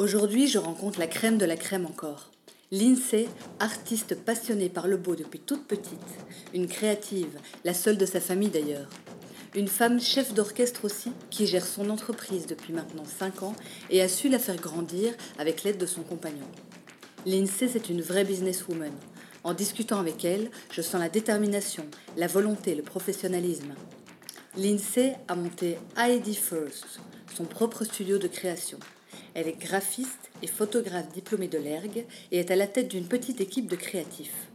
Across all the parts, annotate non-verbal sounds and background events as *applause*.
Aujourd'hui, je rencontre la crème de la crème encore. Lindsay, artiste passionnée par le beau depuis toute petite, une créative, la seule de sa famille d'ailleurs. Une femme chef d'orchestre aussi, qui gère son entreprise depuis maintenant 5 ans et a su la faire grandir avec l'aide de son compagnon. Lindsay, c'est une vraie businesswoman. En discutant avec elle, je sens la détermination, la volonté, le professionnalisme. Lindsay a monté ID First, son propre studio de création. Elle est graphiste et photographe diplômée de l'ERG et est à la tête d'une petite équipe de créatifs.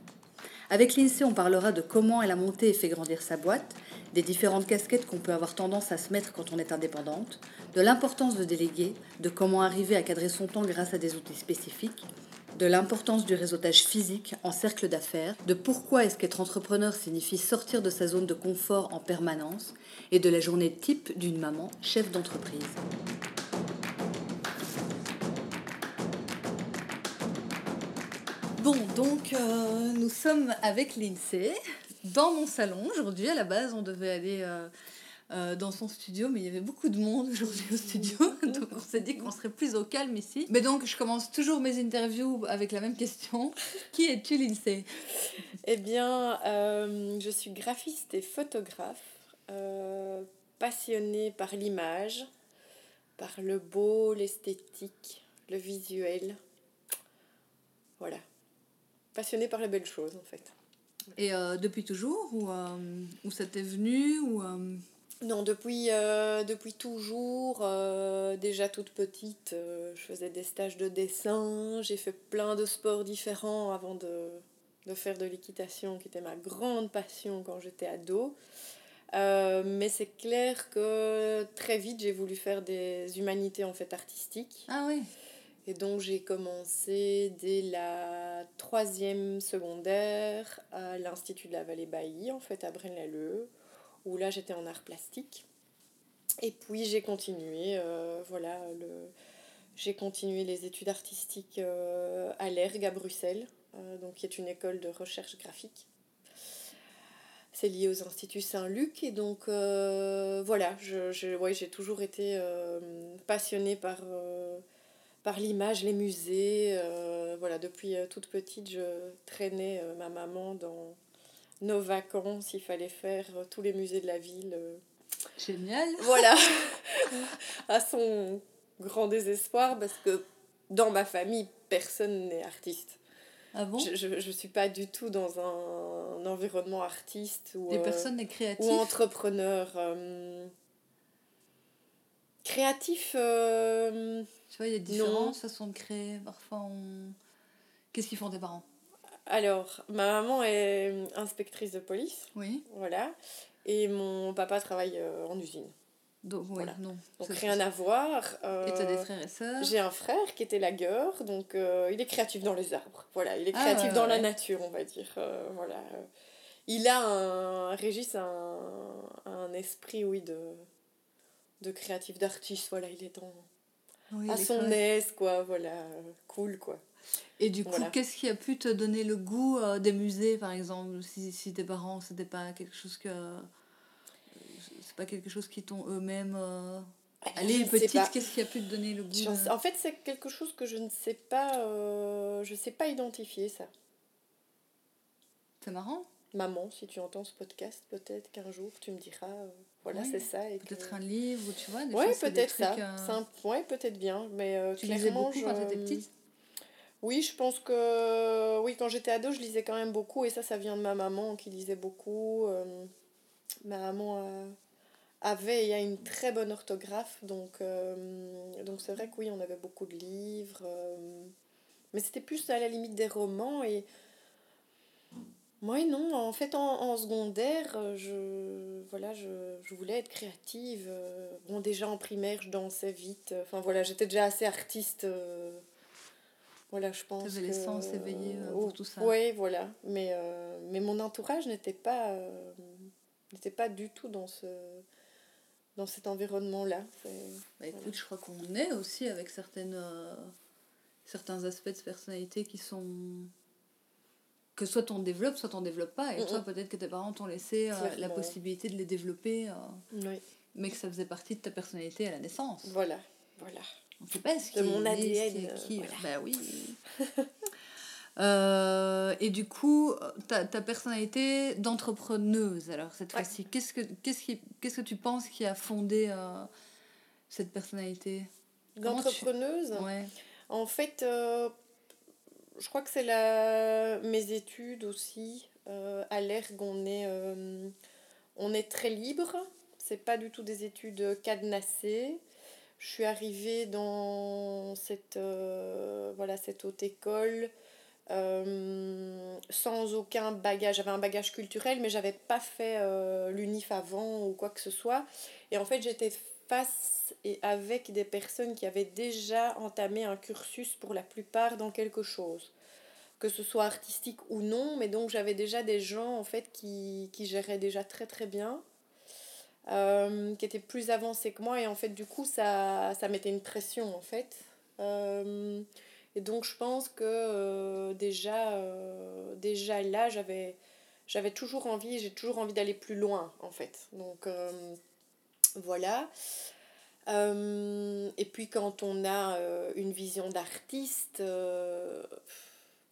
Avec l'INSEE, on parlera de comment elle a monté et fait grandir sa boîte, des différentes casquettes qu'on peut avoir tendance à se mettre quand on est indépendante, de l'importance de déléguer, de comment arriver à cadrer son temps grâce à des outils spécifiques, de l'importance du réseautage physique en cercle d'affaires, de pourquoi est-ce qu'être entrepreneur signifie sortir de sa zone de confort en permanence, et de la journée type d'une maman chef d'entreprise. Bon, donc euh, nous sommes avec Lindsay dans mon salon aujourd'hui. À la base, on devait aller euh, euh, dans son studio, mais il y avait beaucoup de monde aujourd'hui au studio. *laughs* donc on s'est dit qu'on serait plus au calme ici. Mais donc je commence toujours mes interviews avec la même question. *laughs* Qui es-tu, Lindsay? Eh bien, je suis graphiste et photographe, passionnée par l'image, par le beau, l'esthétique, le visuel. Voilà passionnée par les belles choses, en fait. Et euh, depuis toujours Ou, euh, ou ça t'est venu ou, euh, Non, depuis, depuis toujours. déjà toute petite, je faisais des stages de dessin. J'ai fait plein de sports différents avant de, de faire de l'équitation, qui était ma grande passion quand j'étais ado. mais c'est clair que très vite, j'ai voulu faire des humanités en fait artistiques. Ah oui et donc j'ai commencé dès la troisième secondaire à l'Institut de la Vallée-Bailly, en fait à Braine-l'Alleud, où là j'étais en art plastique. Et puis j'ai continué, euh, voilà, le... j'ai continué les études artistiques euh, à l'ERG à Bruxelles, euh, donc qui est une école de recherche graphique. C'est lié aux instituts Saint-Luc et donc voilà, je, je j'ai toujours été passionnée par par l'image, les musées. Euh, voilà, depuis euh, toute petite, je traînais euh, ma maman dans nos vacances. Il fallait faire tous les musées de la ville. Génial. Voilà, *laughs* *laughs* à son grand désespoir, parce que dans ma famille, personne n'est artiste. Ah bon? Je, je, suis pas du tout dans un, environnement artiste ou, n'est créatif? ou entrepreneur. Créatif tu vois, il y a différentes façons de créer. Parfois, on... Qu'est-ce qu'ils font tes parents? Alors, ma maman est inspectrice de police. Oui. Voilà. Et mon papa travaille euh, en usine. Donc, voilà. non. Donc, rien à voir. Euh, et tu as des frères et sœurs? J'ai un frère qui était lagueur. Donc, euh, il est créatif dans les arbres. Voilà. Il est ah, créatif dans la nature, on va dire. voilà. Il a un. Régis un, un esprit, oui, de, de créatif, d'artiste. Voilà, il est dans à son aise, quoi, voilà, cool, quoi. Et du coup, qu'est-ce qui a pu te donner le goût euh, des musées, par exemple, si, si tes parents, c'était pas quelque chose que... C'est pas quelque chose qui t'ont eux-mêmes... Euh... Allez, petite, qu'est-ce qui a pu te donner le goût En fait, c'est quelque chose que je ne sais pas... Euh, je sais pas identifier, ça. C'est marrant Maman, si tu entends ce podcast, peut-être qu'un jour, tu me diras... Euh, voilà, c'est ça. Peut-être un livre, tu vois. Oui, peut-être ça. Euh... Ouais, peut-être bien. Mais euh, tu lisais beaucoup quand tu étais petite? Oui, je pense que. Oui, quand j'étais ado, je lisais quand même beaucoup. Et ça, ça vient de ma maman qui lisait beaucoup. Euh, ma maman avait et a une très bonne orthographe. Donc, euh, donc c'est vrai que oui, on avait beaucoup de livres. mais c'était plus à la limite des romans. Et. Moi, non. En fait, en, en secondaire, je voilà, je, je voulais être créative. euh, Bon, déjà en primaire, je dansais vite. euh, Enfin, voilà, j'étais déjà assez artiste. euh, Voilà, je pense. T'avais les sens éveillés, euh, pour tout ça. Oui, voilà. Mais, euh, mais mon entourage n'était pas, euh, n'était pas du tout dans, ce, dans cet environnement-là. Bah écoute, je crois qu'on est aussi avec certaines, euh, certains aspects de personnalité qui sont. Que soit on développe, soit on développe pas. Et Mm, toi, peut-être que tes parents t'ont laissé euh, la possibilité de les développer, euh, Oui, mais que ça faisait partie de ta personnalité à la naissance. voilà. voilà. On sait pas ce qui De mon ADN, qui. euh, Bah oui. *laughs* Euh, et du coup, ta, ta personnalité d'entrepreneuse, alors cette Ouais. fois-ci, qu'est-ce que, qu'est-ce, qui, qu'est-ce que tu penses qui a fondé cette personnalité? Tu- D'entrepreneuse, Ouais. en fait, je crois que c'est la... mes études aussi. Euh, à l'ERG, on est, euh, on est très libre. C'est pas du tout des études cadenassées. Je suis arrivée dans cette, euh, voilà, cette haute école sans aucun bagage. J'avais un bagage culturel, mais j'avais pas fait l'UNIF avant ou quoi que ce soit. Et en fait, j'étais face et avec des personnes qui avaient déjà entamé un cursus pour la plupart dans quelque chose. Que ce soit artistique ou non, mais donc j'avais déjà des gens en fait qui, qui géraient déjà très très bien euh, qui était plus avancé que moi. Et en fait du coup ça, ça mettait une pression en fait. Euh, et donc je pense que euh, déjà déjà là j'avais j'avais toujours envie j'ai toujours envie d'aller plus loin en fait. Donc voilà Euh, et puis quand on a euh, une vision d'artiste euh,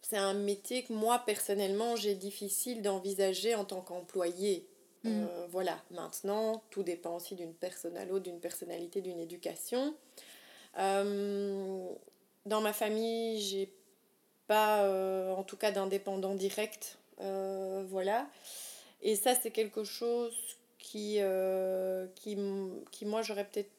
c'est un métier que moi personnellement j'ai difficile d'envisager en tant qu'employé Mm. voilà, maintenant, tout dépend aussi d'une personne à l'autre, d'une personnalité, d'une éducation. Dans ma famille, j'ai pas, en tout cas, d'indépendant direct. voilà. Et ça, c'est quelque chose qui, euh, qui, qui moi, j'aurais peut-être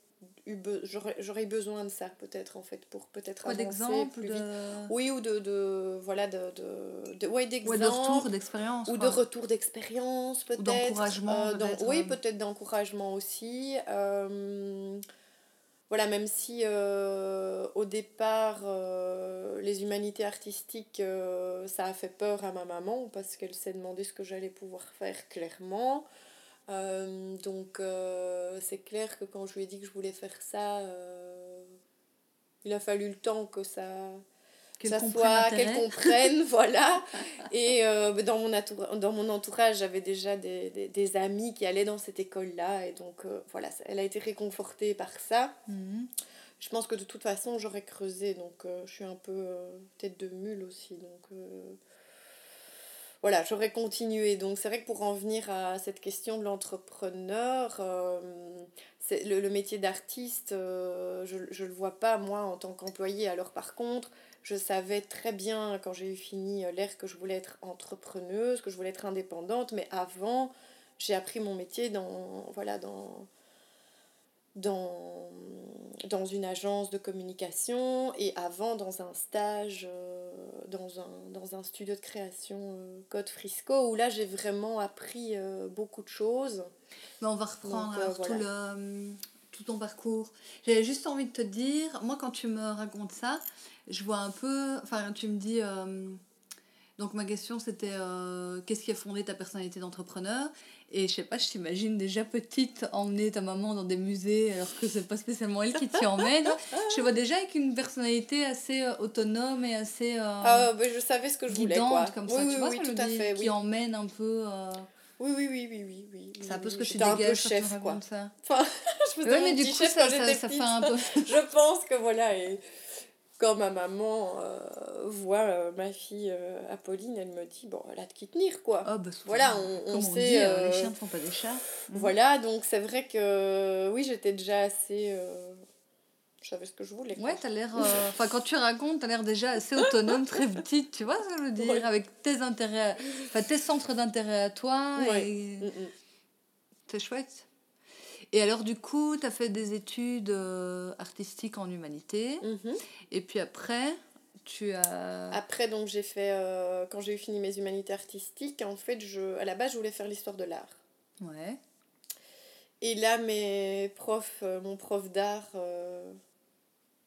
eu, be- j'aurais, besoin de ça, peut-être, en fait, pour peut-être avancer plus de... vite. Oui, ou de, de voilà, de, de, de, ouais, Ouais, d'exemples. de retour d'expérience. Ou de retour d'expérience, peut-être. d'encouragement, Euh, d'en- peut-être, oui, ouais. peut-être d'encouragement aussi. Euh, voilà, même si euh, au départ, euh, les humanités artistiques, euh, ça a fait peur à ma maman parce qu'elle s'est demandé ce que j'allais pouvoir faire clairement. Euh, donc, euh, c'est clair que quand je lui ai dit que je voulais faire ça, euh, il a fallu le temps que ça Qu'elle ça soit qu'elle comprenne *laughs* voilà. Et bah, dans mon entourage dans mon entourage j'avais déjà des, des, des amis qui allaient dans cette école là et donc voilà elle a été réconfortée par ça. Mhm. je pense que de toute façon j'aurais creusé. Donc je suis un peu tête de mule aussi. Donc voilà j'aurais continué. Donc c'est vrai que pour en venir à cette question de l'entrepreneur euh, le, métier d'artiste euh, je je le vois pas moi en tant qu'employé alors par contre je savais très bien quand j'ai fini euh, l'air que je voulais être entrepreneuse que je voulais être indépendante. Mais avant j'ai appris mon métier dans voilà dans dans, dans une agence de communication et avant dans un stage euh, dans, un, dans un studio de création euh, Code Frisco où là j'ai vraiment appris euh, beaucoup de choses. Mais on va reprendre Donc, tout, le, tout ton parcours. J'avais juste envie de te dire, moi quand tu me racontes ça, je vois un peu, enfin tu me dis, donc ma question c'était qu'est-ce qui a fondé ta personnalité d'entrepreneur? Et je sais pas, je t'imagine déjà petite emmener ta maman dans des musées alors que c'est pas spécialement elle qui t'y emmène. je vois déjà avec une personnalité assez euh, autonome et assez... euh, Ah, bah, je savais ce que je voulais quoi. comme ça, oui, tu oui, vois oui, ce que tout à fait. Qui Oui. emmène un peu... euh, oui, oui, oui, oui, oui, oui. C'est un peu oui, ce que oui. tu J'étais un peu dégages quand chef quoi. racontes ça. Enfin, *laughs* je faisais Ouais, mais du coup, chef ça, quand ça, ça fait un peu... *laughs* je pense que voilà et quand ma maman euh, voit euh, ma fille euh, Apolline elle me dit bon elle a de qui tenir quoi Ah, bah, Voilà, on- on sait, dit, les chiens ne sont pas des chats. Mhm. voilà donc c'est vrai que oui j'étais déjà assez je savais ce que je voulais quoi. Ouais, t'as l'air. *laughs* Enfin, quand tu racontes, t'as l'air déjà assez autonome, très petite, tu vois ce que je veux dire Ouais. Avec tes intérêts, enfin, tes centres d'intérêt à toi. Ouais. Et... Mm, mm. C'est chouette. Et alors, du coup, t'as fait des études euh, artistiques en humanité. Mhm. Et puis après, tu as. après donc j'ai fait euh, quand j'ai eu fini mes humanités artistiques en fait je à la base je voulais faire l'histoire de l'art Ouais. Et là, mes profs, mon prof d'art,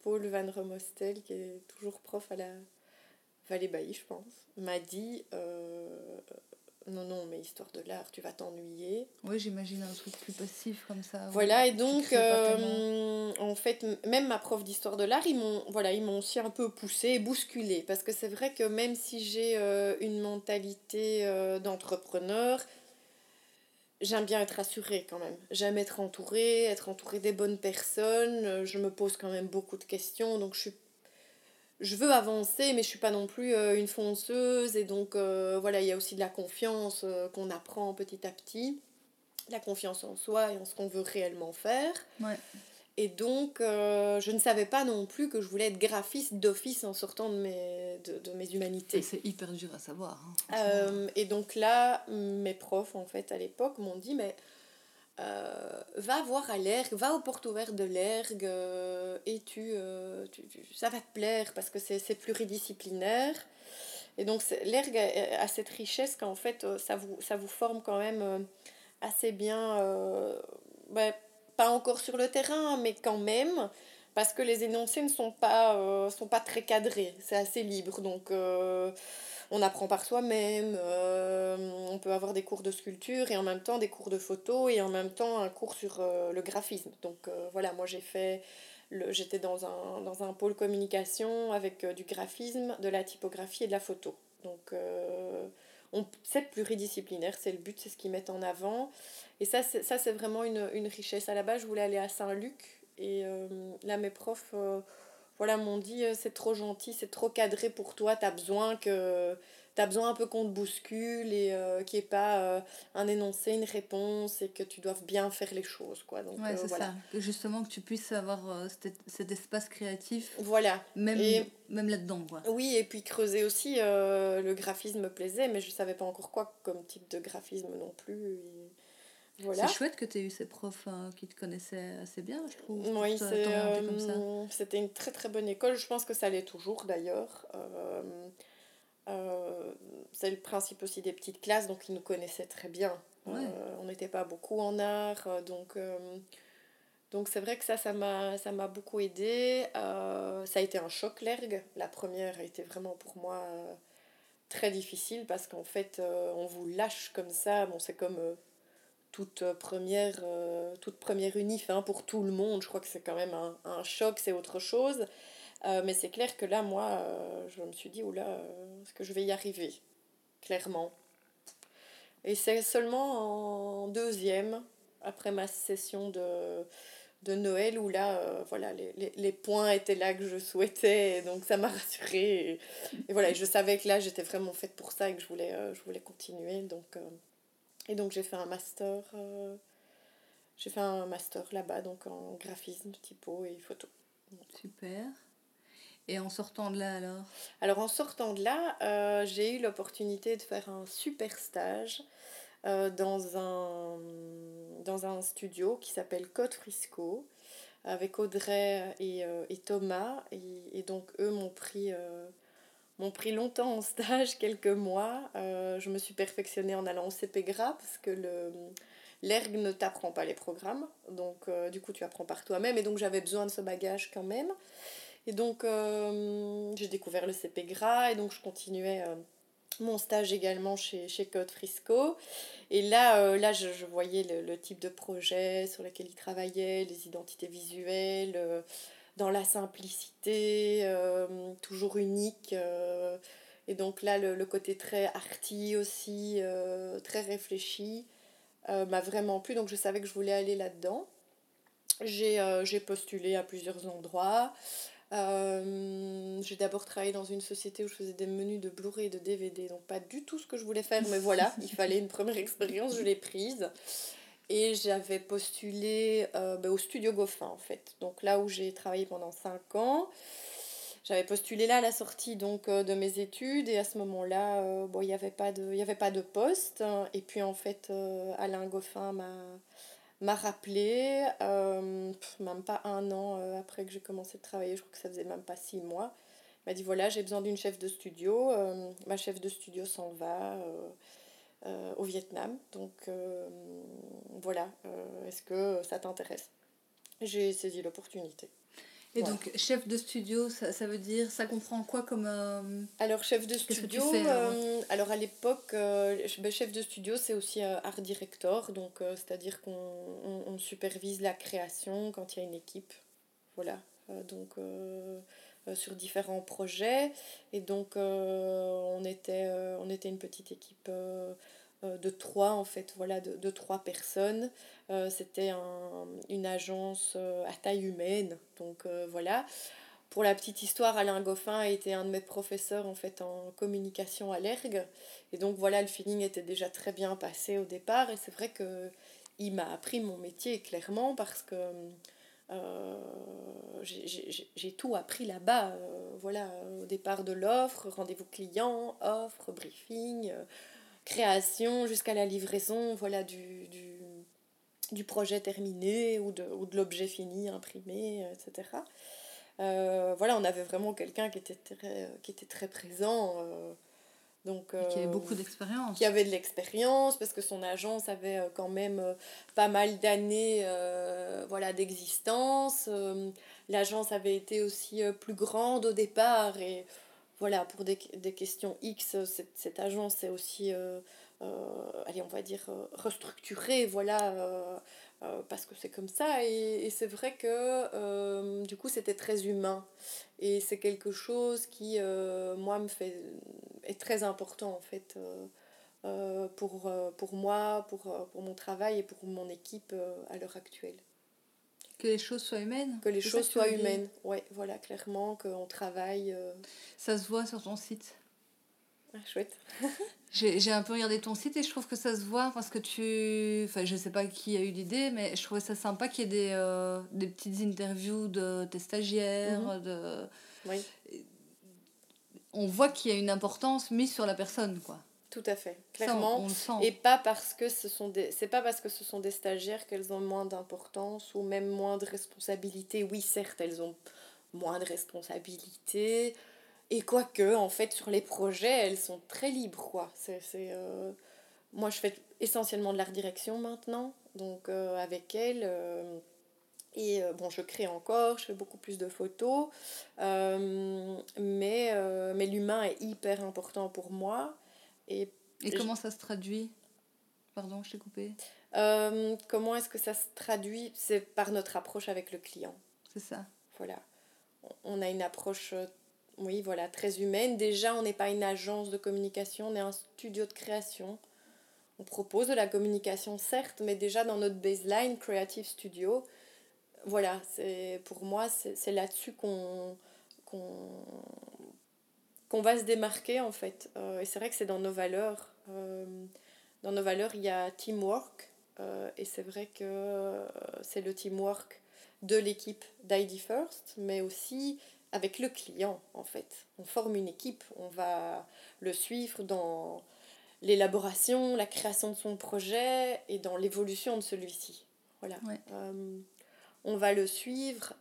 Paul Van Romostel, qui est toujours prof à la Vallée Bailly, je pense, m'a dit non, non, mais histoire de l'art, tu vas t'ennuyer. Oui, j'imagine un truc plus passif comme ça. Voilà, et donc, euh, en fait, même ma prof d'histoire de l'art, ils m'ont voilà, ils aussi un peu poussé et bousculé. Parce que c'est vrai que même si j'ai euh, une mentalité euh, d'entrepreneur, j'aime bien être assurée quand même. J'aime être entourée, être entourée des bonnes personnes. Je me pose quand même beaucoup de questions, donc je suis je veux avancer, mais je suis pas non plus euh, une fonceuse. Et donc, euh, voilà, il y a aussi de la confiance euh, qu'on apprend petit à petit. La confiance en soi et en ce qu'on veut réellement faire. Et donc, je ne savais pas non plus que je voulais être graphiste d'office en sortant de mes, de, de mes humanités. C'est hyper dur à savoir. Hein, et donc là, mes profs, en fait, à l'époque, m'ont dit, mais euh, va voir à l'ergue, va aux portes ouvertes de l'ergue euh, et euh, tu, ça va te plaire parce que c'est pluridisciplinaire. Et donc l'ergue a, cette richesse qu'en fait ça vous, ça vous forme quand même assez bien, ben, pas encore sur le terrain, mais quand même, parce que les énoncés ne sont pas, sont pas très cadrés, c'est assez libre. Donc on apprend par soi-même, euh, on peut avoir des cours de sculpture et en même temps des cours de photo et en même temps un cours sur euh, le graphisme. Donc euh, voilà, moi j'ai fait, j'étais dans un, dans un pôle communication avec du graphisme, de la typographie et de la photo. Donc on, c'est pluridisciplinaire, c'est le but, c'est ce qu'ils mettent en avant. Et ça, c'est vraiment une, une richesse. À la base, je voulais aller à Saint-Luc et là, mes profs voilà, m'ont dit euh, c'est trop gentil, c'est trop cadré pour toi, tu as besoin que tu besoin un peu qu'on te bouscule et euh, qu'il n'y ait pas euh, un énoncé, une réponse et que tu doives bien faire les choses. Quoi. Donc, c'est ça. Que justement, que tu puisses avoir cet, espace créatif. Voilà. Même, même là-dedans. Quoi. Oui, et puis creuser aussi, le graphisme me plaisait, mais je ne savais pas encore quoi comme type de graphisme non plus. C'est chouette que tu aies eu ces profs hein, qui te connaissaient assez bien, je trouve. Oui, euh, c'était une très très bonne école. Je pense que ça l'est toujours d'ailleurs. Euh, euh, c'est le principe aussi des petites classes, donc ils nous connaissaient très bien. on n'était pas beaucoup en art, donc donc c'est vrai que ça, ça m'a beaucoup aidé. ça a été un choc, l'ergue. La première a été vraiment pour moi très difficile parce qu'en fait, on vous lâche comme ça. Bon, c'est comme toute première, euh, toute première unif hein, pour tout le monde. Je crois que c'est quand même un, choc, c'est autre chose. Euh, mais c'est clair que là, moi, euh, je me suis dit, oula, est-ce que je vais y arriver? Clairement. Et c'est seulement en deuxième, après ma session de, de Noël, où là, voilà, les, les, les, points étaient là que je souhaitais, et donc ça m'a rassurée. Et, voilà, je savais que là, j'étais vraiment faite pour ça et que je voulais, je voulais continuer. Donc, et donc j'ai fait un master, euh, j'ai fait un master là-bas, donc en graphisme, typo et photo. Super. Et en sortant de là alors? Alors en sortant de là, euh, j'ai eu l'opportunité de faire un super stage euh, dans, un, dans un studio qui s'appelle Code Frisco avec Audrey et, et Thomas. Et, et, donc eux m'ont pris m'ont pris longtemps en stage, *laughs* quelques mois. Euh, je me suis perfectionnée en allant au CPGRA parce que le l'ERG ne t'apprend pas les programmes. Donc, euh, du coup, tu apprends par toi-même. Et donc, j'avais besoin de ce bagage quand même. Et donc, euh, j'ai découvert le CPGRA et donc, je continuais mon stage également chez, chez Code Frisco. Et là, là je, voyais le, type de projet sur lequel ils travaillaient, les identités visuelles dans la simplicité, euh, toujours unique. Euh, et donc là, le, côté très arty aussi, euh, très réfléchi, m'a vraiment plu. Donc je savais que je voulais aller là-dedans. J'ai postulé à plusieurs endroits. j'ai d'abord travaillé dans une société où je faisais des menus de Blu-ray et de DVD, donc pas du tout ce que je voulais faire, mais voilà, il fallait une première *laughs* expérience, je l'ai prise. Et j'avais postulé euh, ben, au studio Goffin, en fait. Donc là où j'ai travaillé pendant 5 ans. J'avais postulé là à la sortie donc, euh, de mes études. Et à ce moment-là, euh, bon, il n'y avait, pas de, y avait pas de poste. Et puis en fait, Alain Goffin m'a rappelé, même pas un an après que j'ai commencé de travailler, je crois que ça faisait même pas six mois. Il m'a dit voilà, j'ai besoin d'une chef de studio. ma chef de studio s'en va au Vietnam. Donc voilà, est-ce que ça t'intéresse? J'ai saisi l'opportunité. Et donc, chef de studio, ça, ça, veut dire, ça comprend quoi comme... Euh, alors, chef de studio, euh, alors à l'époque, euh, ben, chef de studio, c'est aussi art director, donc c'est-à-dire qu'on on, supervise la création quand il y a une équipe. Voilà, donc sur différents projets. Et donc, on, était, on était une petite équipe euh, de trois en fait voilà de, de trois personnes. Euh, c'était un, une agence euh, à taille humaine. Donc voilà. Pour la petite histoire Alain Goffin a été un de mes professeurs en fait en communication à l'ERG et donc voilà le feeling était déjà très bien passé au départ. Et c'est vrai que il m'a appris mon métier clairement parce que j'ai tout appris là-bas. voilà, au départ de l'offre, rendez-vous client, offre, briefing, création jusqu'à la livraison voilà, du, du, du, projet terminé ou de, ou de l'objet fini, imprimé, etc. Euh, voilà, on avait vraiment quelqu'un qui, était très, qui était très présent. Euh, donc, qui avait beaucoup d'expérience. Qui avait de l'expérience, parce que son agence avait euh, quand même pas mal d'années voilà, d'existence. L'agence avait été aussi plus grande au départ et voilà, pour des, des questions X, cette, cette agence est aussi, euh, euh, allez, on va dire, euh, restructurée, voilà, parce que c'est comme ça. Et, et c'est vrai que, du coup, c'était très humain. Et c'est quelque chose qui, moi, me fait, est très important, en fait, pour, pour moi, pour, pour mon travail et pour mon équipe à l'heure actuelle. Que les choses soient humaines Que les choses soient humaines, ouais, voilà, clairement, qu'on travaille. Euh. Ça se voit sur ton site ah, chouette. *laughs* J'ai un peu regardé ton site et je trouve que ça se voit parce que tu. Enfin, je sais pas qui a eu l'idée, mais je trouvais ça sympa qu'il y ait des, euh, des petites interviews de tes stagiaires. Mhm. de... Oui. On voit qu'il y a une importance mise sur la personne, quoi. Tout à fait, clairement. Et pas parce que ce sont des c'est pas parce que ce sont des stagiaires qu'elles ont moins d'importance ou même moins de responsabilité. Oui, certes, elles ont moins de responsabilité et quoique en fait sur les projets, elles sont très libres quoi. C'est euh, moi je fais essentiellement de l'art direction maintenant, donc euh, avec elles euh, et bon, je crée encore, je fais beaucoup plus de photos, mais, mais l'humain est hyper important pour moi. Et, comment ça se traduit? Pardon, je t'ai coupé. Euh, comment est-ce que ça se traduit? C'est par notre approche avec le client. C'est ça. Voilà. On a une approche, oui, voilà, très humaine. Déjà, on n'est pas une agence de communication, on est un studio de création. On propose de la communication, certes, mais déjà dans notre baseline Creative Studio, voilà, c'est pour moi, c'est là-dessus qu'on va se démarquer en fait. Euh, et c'est vrai que c'est dans nos valeurs. Euh, dans nos valeurs, il y a teamwork. Euh, et c'est vrai que c'est le teamwork de l'équipe d'ID First, mais aussi avec le client en fait. On forme une équipe, on va le suivre dans l'élaboration, la création de son projet et dans l'évolution de celui-ci. Voilà. on va le suivre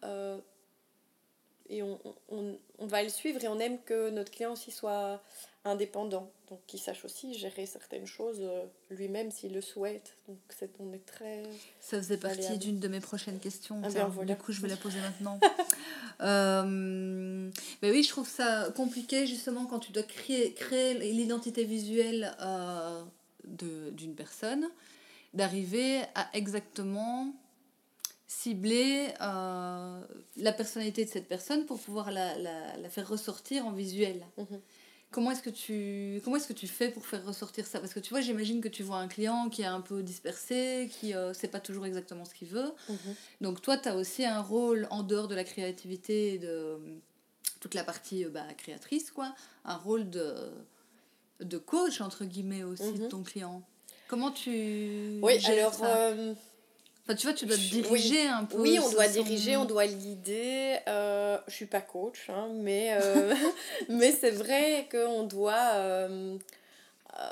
et on, on, on, va le suivre et on aime que notre client aussi soit indépendant, donc qu'il sache aussi gérer certaines choses euh, lui-même s'il le souhaite. Donc c'est, on est très... Ça faisait partie d'une de mes prochaines questions. Ah ben Du coup, je vais la poser maintenant. *laughs* euh, mais oui, je trouve ça compliqué justement quand tu dois créer, créer l'identité visuelle euh, de, d'une personne, d'arriver à exactement cibler euh, la personnalité de cette personne pour pouvoir la, la, la faire ressortir en visuel. Mhm. Comment est-ce que tu comment est-ce que tu fais pour faire ressortir ça? Parce que tu vois, j'imagine que tu vois un client qui est un peu dispersé, qui ne euh, sait pas toujours exactement ce qu'il veut. Mhm. Donc toi, tu as aussi un rôle en dehors de la créativité de toute la partie euh, bah, créatrice, quoi, un rôle de, de coach, entre guillemets, aussi de mhm. ton client. Comment tu... Oui, alors... Enfin, tu vois, tu dois diriger oui. un peu. Oui, on doit diriger, on doit l'idée. Euh, je suis pas coach, hein, mais, euh, *laughs* mais c'est vrai qu'on doit. Euh, euh,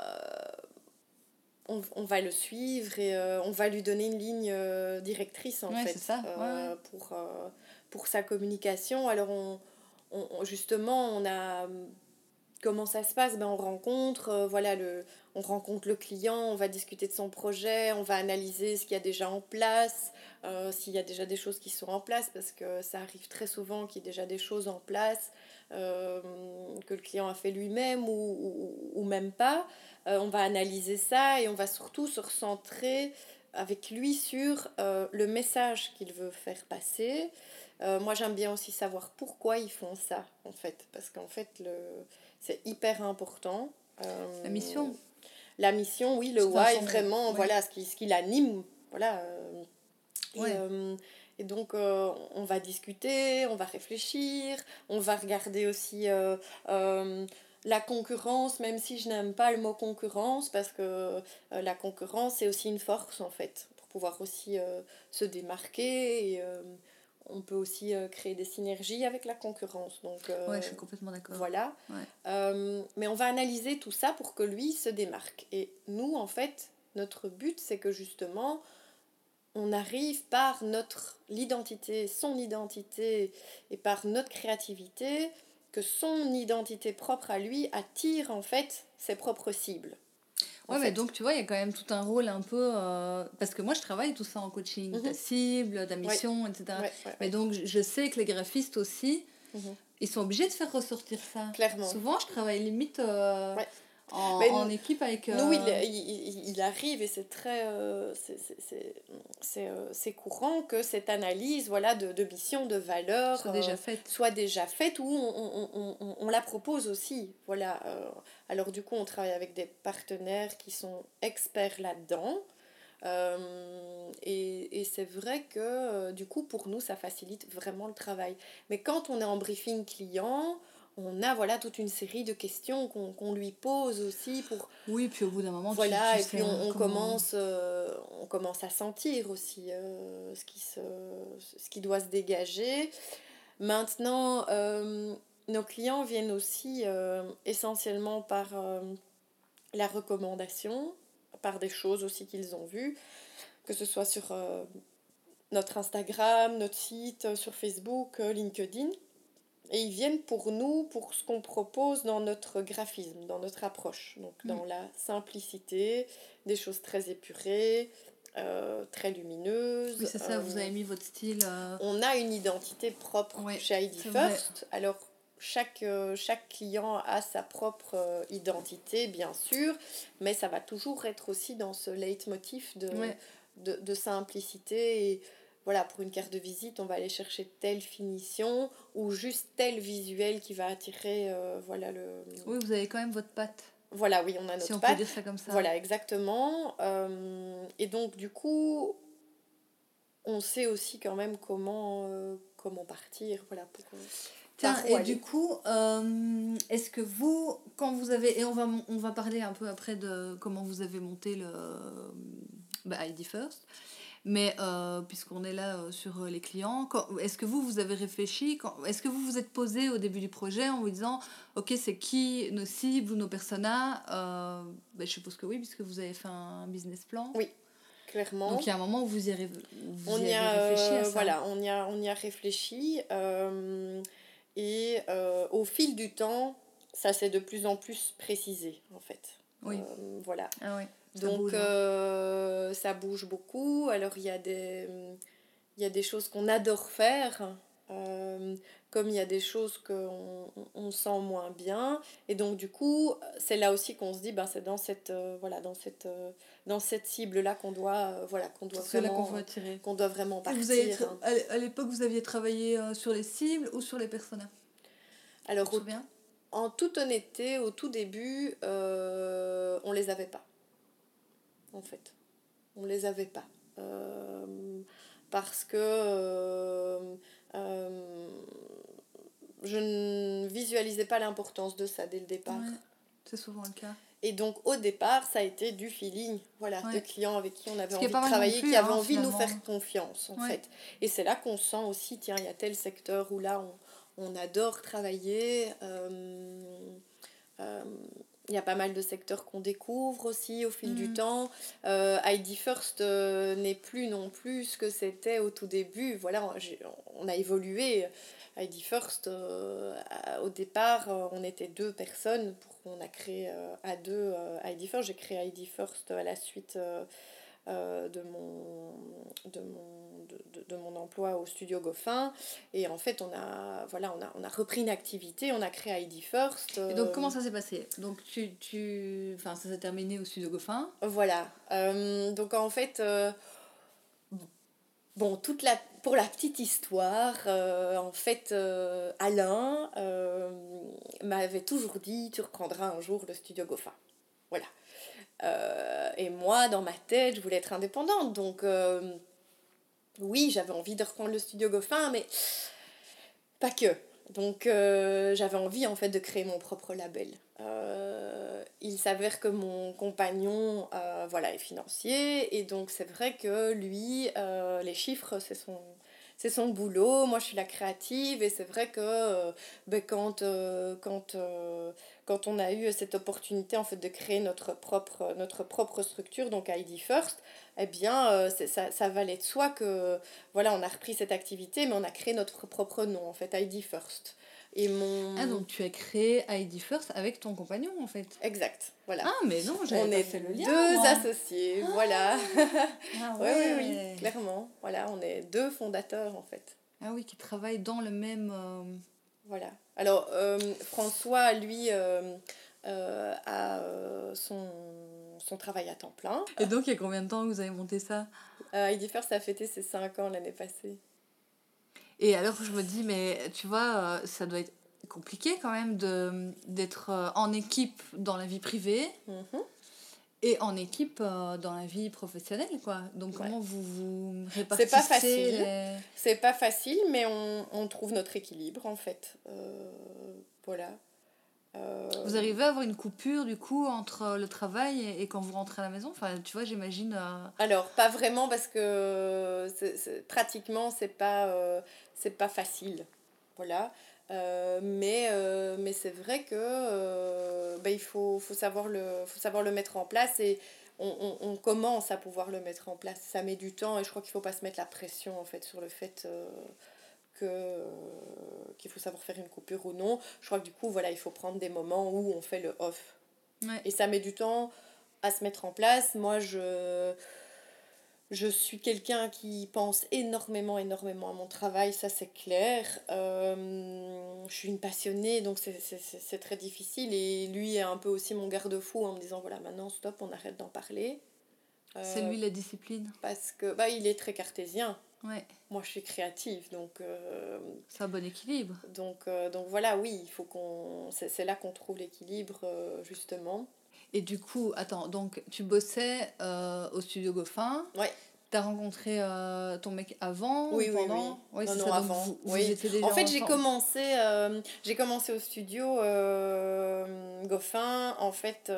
on, on, va le suivre et on va lui donner une ligne directrice, en fait, ça. pour, pour sa communication. Alors, on, on, justement, on a comment ça se passe? Ben, On rencontre, euh, voilà, le, on rencontre le client, on va discuter de son projet, on va analyser ce qu'il y a déjà en place, euh, s'il y a déjà des choses qui sont en place, parce que ça arrive très souvent qu'il y ait déjà des choses en place euh, que le client a fait lui-même ou, ou, même pas. on va analyser ça et on va surtout se recentrer avec lui sur le message qu'il veut faire passer. moi, j'aime bien aussi savoir pourquoi ils font ça, en fait, parce qu'en fait, le c'est hyper important. Euh, la mission. La mission, oui, le why, vraiment, voilà, ce qui, ce qui l'anime. Voilà. Euh, et, euh, et, donc, on va discuter, on va réfléchir, on va regarder aussi la concurrence, même si je n'aime pas le mot concurrence, parce que la concurrence, c'est aussi une force, en fait, pour pouvoir aussi se démarquer et on peut aussi euh, créer des synergies avec la concurrence. Donc, euh, ouais, je suis complètement d'accord. Voilà. Euh, mais on va analyser tout ça pour que lui se démarque. Et nous, en fait, notre but, c'est que justement, on arrive par notre l'identité, son identité et par notre créativité, que son identité propre à lui attire en fait ses propres cibles. Ouais, mais donc tu vois, il y a quand même tout un rôle un peu. Euh, parce que moi, je travaille tout ça en coaching, ta mhm. cible, ta mission, etc. mais donc, je sais que les graphistes aussi, mhm. ils sont obligés de faire ressortir ça. Clairement. Souvent, je travaille limite. Euh, en, en équipe avec... Nous, il, euh, il, il, arrive et c'est très... Euh, euh, c'est courant que cette analyse voilà, de, de mission, de valeur... Soit déjà faite. soit déjà faite ou on, on, on, on, la propose aussi. Voilà. alors du coup, on travaille avec des partenaires qui sont experts là-dedans. et, et c'est vrai que du coup, pour nous, ça facilite vraiment le travail. Mais quand on est en briefing client, on a voilà toute une série de questions qu'on lui pose aussi pour oui puis au bout d'un moment voilà et puis on, commence euh, on commence à sentir aussi euh, ce qui se ce qui doit se dégager. Maintenant euh, nos clients viennent aussi essentiellement par la recommandation par des choses aussi qu'ils ont vues que ce soit sur notre Instagram notre site sur Facebook LinkedIn et ils viennent pour nous, pour ce qu'on propose dans notre graphisme, dans notre approche. Donc dans mm. la simplicité, des choses très épurées, euh, très lumineuses. Oui, c'est ça, vous avez mis votre style. Euh, on a une identité propre chez ID First. Alors, chaque, euh, chaque client a sa propre identité, bien sûr, mais ça va toujours être aussi dans ce leitmotiv de, de, de simplicité et voilà, pour une carte de visite, on va aller chercher telle finition ou juste tel visuel qui va attirer euh, voilà le Oui, vous avez quand même votre patte. Voilà, oui, on a notre si on patte. Peut dire ça comme ça. Voilà, exactement. Euh, et donc du coup, on sait aussi quand même comment euh, comment partir, voilà pour Tiens, et du coup, est-ce que vous, quand vous avez, et on va, on va parler un peu après de comment vous avez monté le bah, ID First, mais euh, puisqu'on est là euh, sur euh, les clients, est-ce que vous, vous avez réfléchi Est-ce que vous vous êtes posé au début du projet en vous disant, OK, c'est qui nos cibles ou nos personas ben, Je suppose que oui, puisque vous avez fait un business plan. Oui, clairement. Donc il y a un moment où vous y, avez, vous on y, a, réfléchi à ça. Voilà, on y a, on y a réfléchi. et au fil du temps, ça s'est de plus en plus précisé, en fait. Oui. voilà. Ah oui. Donc hein. euh, ça bouge beaucoup. Alors il y a des, y a des choses qu'on adore faire, euh, comme il y a des choses qu'on on sent moins bien. Et donc du coup, c'est là aussi qu'on se dit, ben, c'est dans cette, euh, voilà, dans cette, dans cette cible-là qu'on doit, voilà, qu'on doit, vraiment, qu'on doit vraiment partir. Vous hein. à l'époque, vous aviez travaillé sur les cibles ou sur les personnages Alors, en toute honnêteté, au tout début, on les avait pas en fait. On ne les avait pas. Euh, parce que euh, euh, je ne visualisais pas l'importance de ça dès le départ. c'est souvent le cas. Et donc au départ, ça a été du feeling, voilà, de clients avec qui on avait envie de travailler, qui avaient hein, envie de nous faire confiance en fait. Et c'est là qu'on sent aussi, tiens, il y a tel secteur où là on, on adore travailler. Il y a pas mal de secteurs qu'on découvre aussi au fil du Mhm. temps. Euh, ID First euh, n'est plus non plus ce que c'était au tout début. Voilà, on a évolué. ID First, euh, au départ, on était deux personnes. Pour, on a créé à deux ID First. J'ai créé ID First à la suite de, mon, de, mon, de, de- mon emploi au studio Goffin. Et en fait, on a, voilà, on a, on a repris une activité, on a créé ID First. Et donc, euh, comment ça s'est passé? Donc, tu, tu... Enfin, ça s'est terminé au studio Goffin? Voilà. Euh, donc en fait, euh, bon, toute la, pour la petite histoire, euh, en fait, euh, Alain euh, m'avait toujours dit, tu reprendras un jour le studio Goffin. Voilà. Euh, et moi, dans ma tête, je voulais être indépendante. Donc, euh, oui, j'avais envie de reprendre le studio Goffin, mais pas que. Donc, euh, j'avais envie, en fait, de créer mon propre label. Il s'avère que mon compagnon voilà, est financier, et donc c'est vrai que lui, les chiffres, c'est son, c'est son boulot. Moi, je suis la créative, et c'est vrai que euh, ben, quand, euh, quand, euh, quand on a eu cette opportunité en fait, de créer notre propre, notre propre structure, donc ID First, eh bien, ça, ça valait de soi que, voilà, on a repris cette activité, mais on a créé notre propre nom, en fait, ID First. Et mon... Ah, donc tu as créé ID First avec ton compagnon, en fait. Exact, voilà. Ah, mais non, j'avais pas est fait le lien. deux moi. associés, voilà. Ah, Oui, *laughs* ouais. oui, oui, clairement. Voilà, on est deux fondateurs, en fait. Ah oui, qui travaillent dans le même... euh, Voilà. Alors, euh, François, lui, euh, a son, son travail à temps plein. Et donc, il y a combien de temps que vous avez monté ça? ID First a fêté ses 5 ans l'année passée. Et alors, je me dis, mais tu vois, euh, ça doit être compliqué quand même de d'être euh, en équipe dans la vie privée Mhm. et en équipe euh, dans la vie professionnelle, quoi. Donc, Ouais. comment vous vous répartissez pas facile. les- C'est pas facile, mais on, on trouve notre équilibre, en fait. Euh, voilà. Euh, Vous arrivez à avoir une coupure, du coup, entre le travail et, et quand vous rentrez à la maison? Enfin, tu vois, j'imagine... euh, Alors, pas vraiment parce que c'est- c'est- pratiquement, c'est pas, euh, c'est pas facile. Voilà. Euh, mais euh, mais c'est vrai que euh, ben, il faut, faut, savoir le, faut savoir le mettre en place et on, on, on commence à pouvoir le mettre en place. Ça met du temps et je crois qu'il faut pas se mettre la pression en fait sur le fait euh, que qu'il faut savoir faire une coupure ou non. Je crois que du coup, voilà, il faut prendre des moments où on fait le off. Ouais. Et ça met du temps à se mettre en place. Moi, je, je suis quelqu'un qui pense énormément, énormément à mon travail, ça c'est clair. Euh, je suis une passionnée, donc c'est- c'est c'est- c'est très difficile. Et lui est un peu aussi mon garde-fou en me disant, voilà, maintenant, stop, on arrête d'en parler. C'est Euh, lui la discipline. Parce que, bah, il est très cartésien. Ouais, Moi, je suis créative, donc... euh, c'est un bon équilibre. donc, donc voilà, oui, il faut qu'on... C'est c'est là qu'on trouve l'équilibre, justement. Et du coup, attends, donc tu bossais euh, au studio Goffin. Ouais. T'as rencontré euh, ton mec avant Oui, ou oui, pendant oui. Ouais, Non, ça, avant. vous- vous Oui. déjà En fait, j'ai commencé, euh, j'ai commencé au studio Goffin, en fait,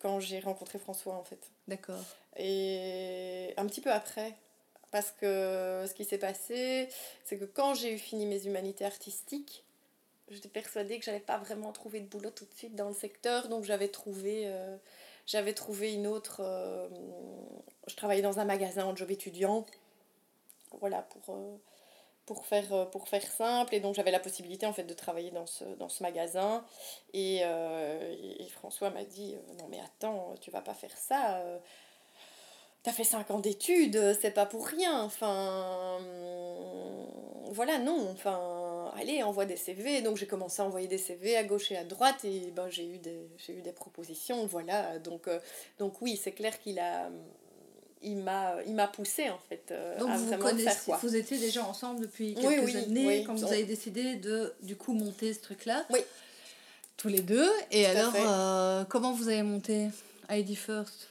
quand j'ai rencontré François, en fait. D'accord. Et un petit peu après. Parce que ce qui s'est passé, c'est que quand j'ai eu fini mes humanités artistiques, j'étais persuadée que j'allais pas vraiment trouver de boulot tout de suite dans le secteur, donc j'avais trouvé, euh, j'avais trouvé une autre. euh, je travaillais dans un magasin en job étudiant, voilà pour euh, pour faire pour faire simple, et donc j'avais la possibilité en fait de travailler dans ce dans ce magasin, et, et- François m'a dit non mais attends, tu vas pas faire ça. T'as fait 5 ans d'études, c'est pas pour rien. Enfin, voilà, non. Enfin, allez, envoie des CV. Donc j'ai commencé à envoyer des CV à gauche et à droite et ben, j'ai eu, des, j'ai eu des propositions. Voilà. Donc, euh, donc oui, c'est clair qu'il a. Il m'a, il m'a poussé en fait euh, Donc à vous faire connaissez, quoi. vous étiez déjà ensemble depuis quelques oui, années oui. quand vous avez décidé de du coup monter ce truc-là. Oui. Tous les deux. Et Tout alors, euh, comment vous avez monté ID First?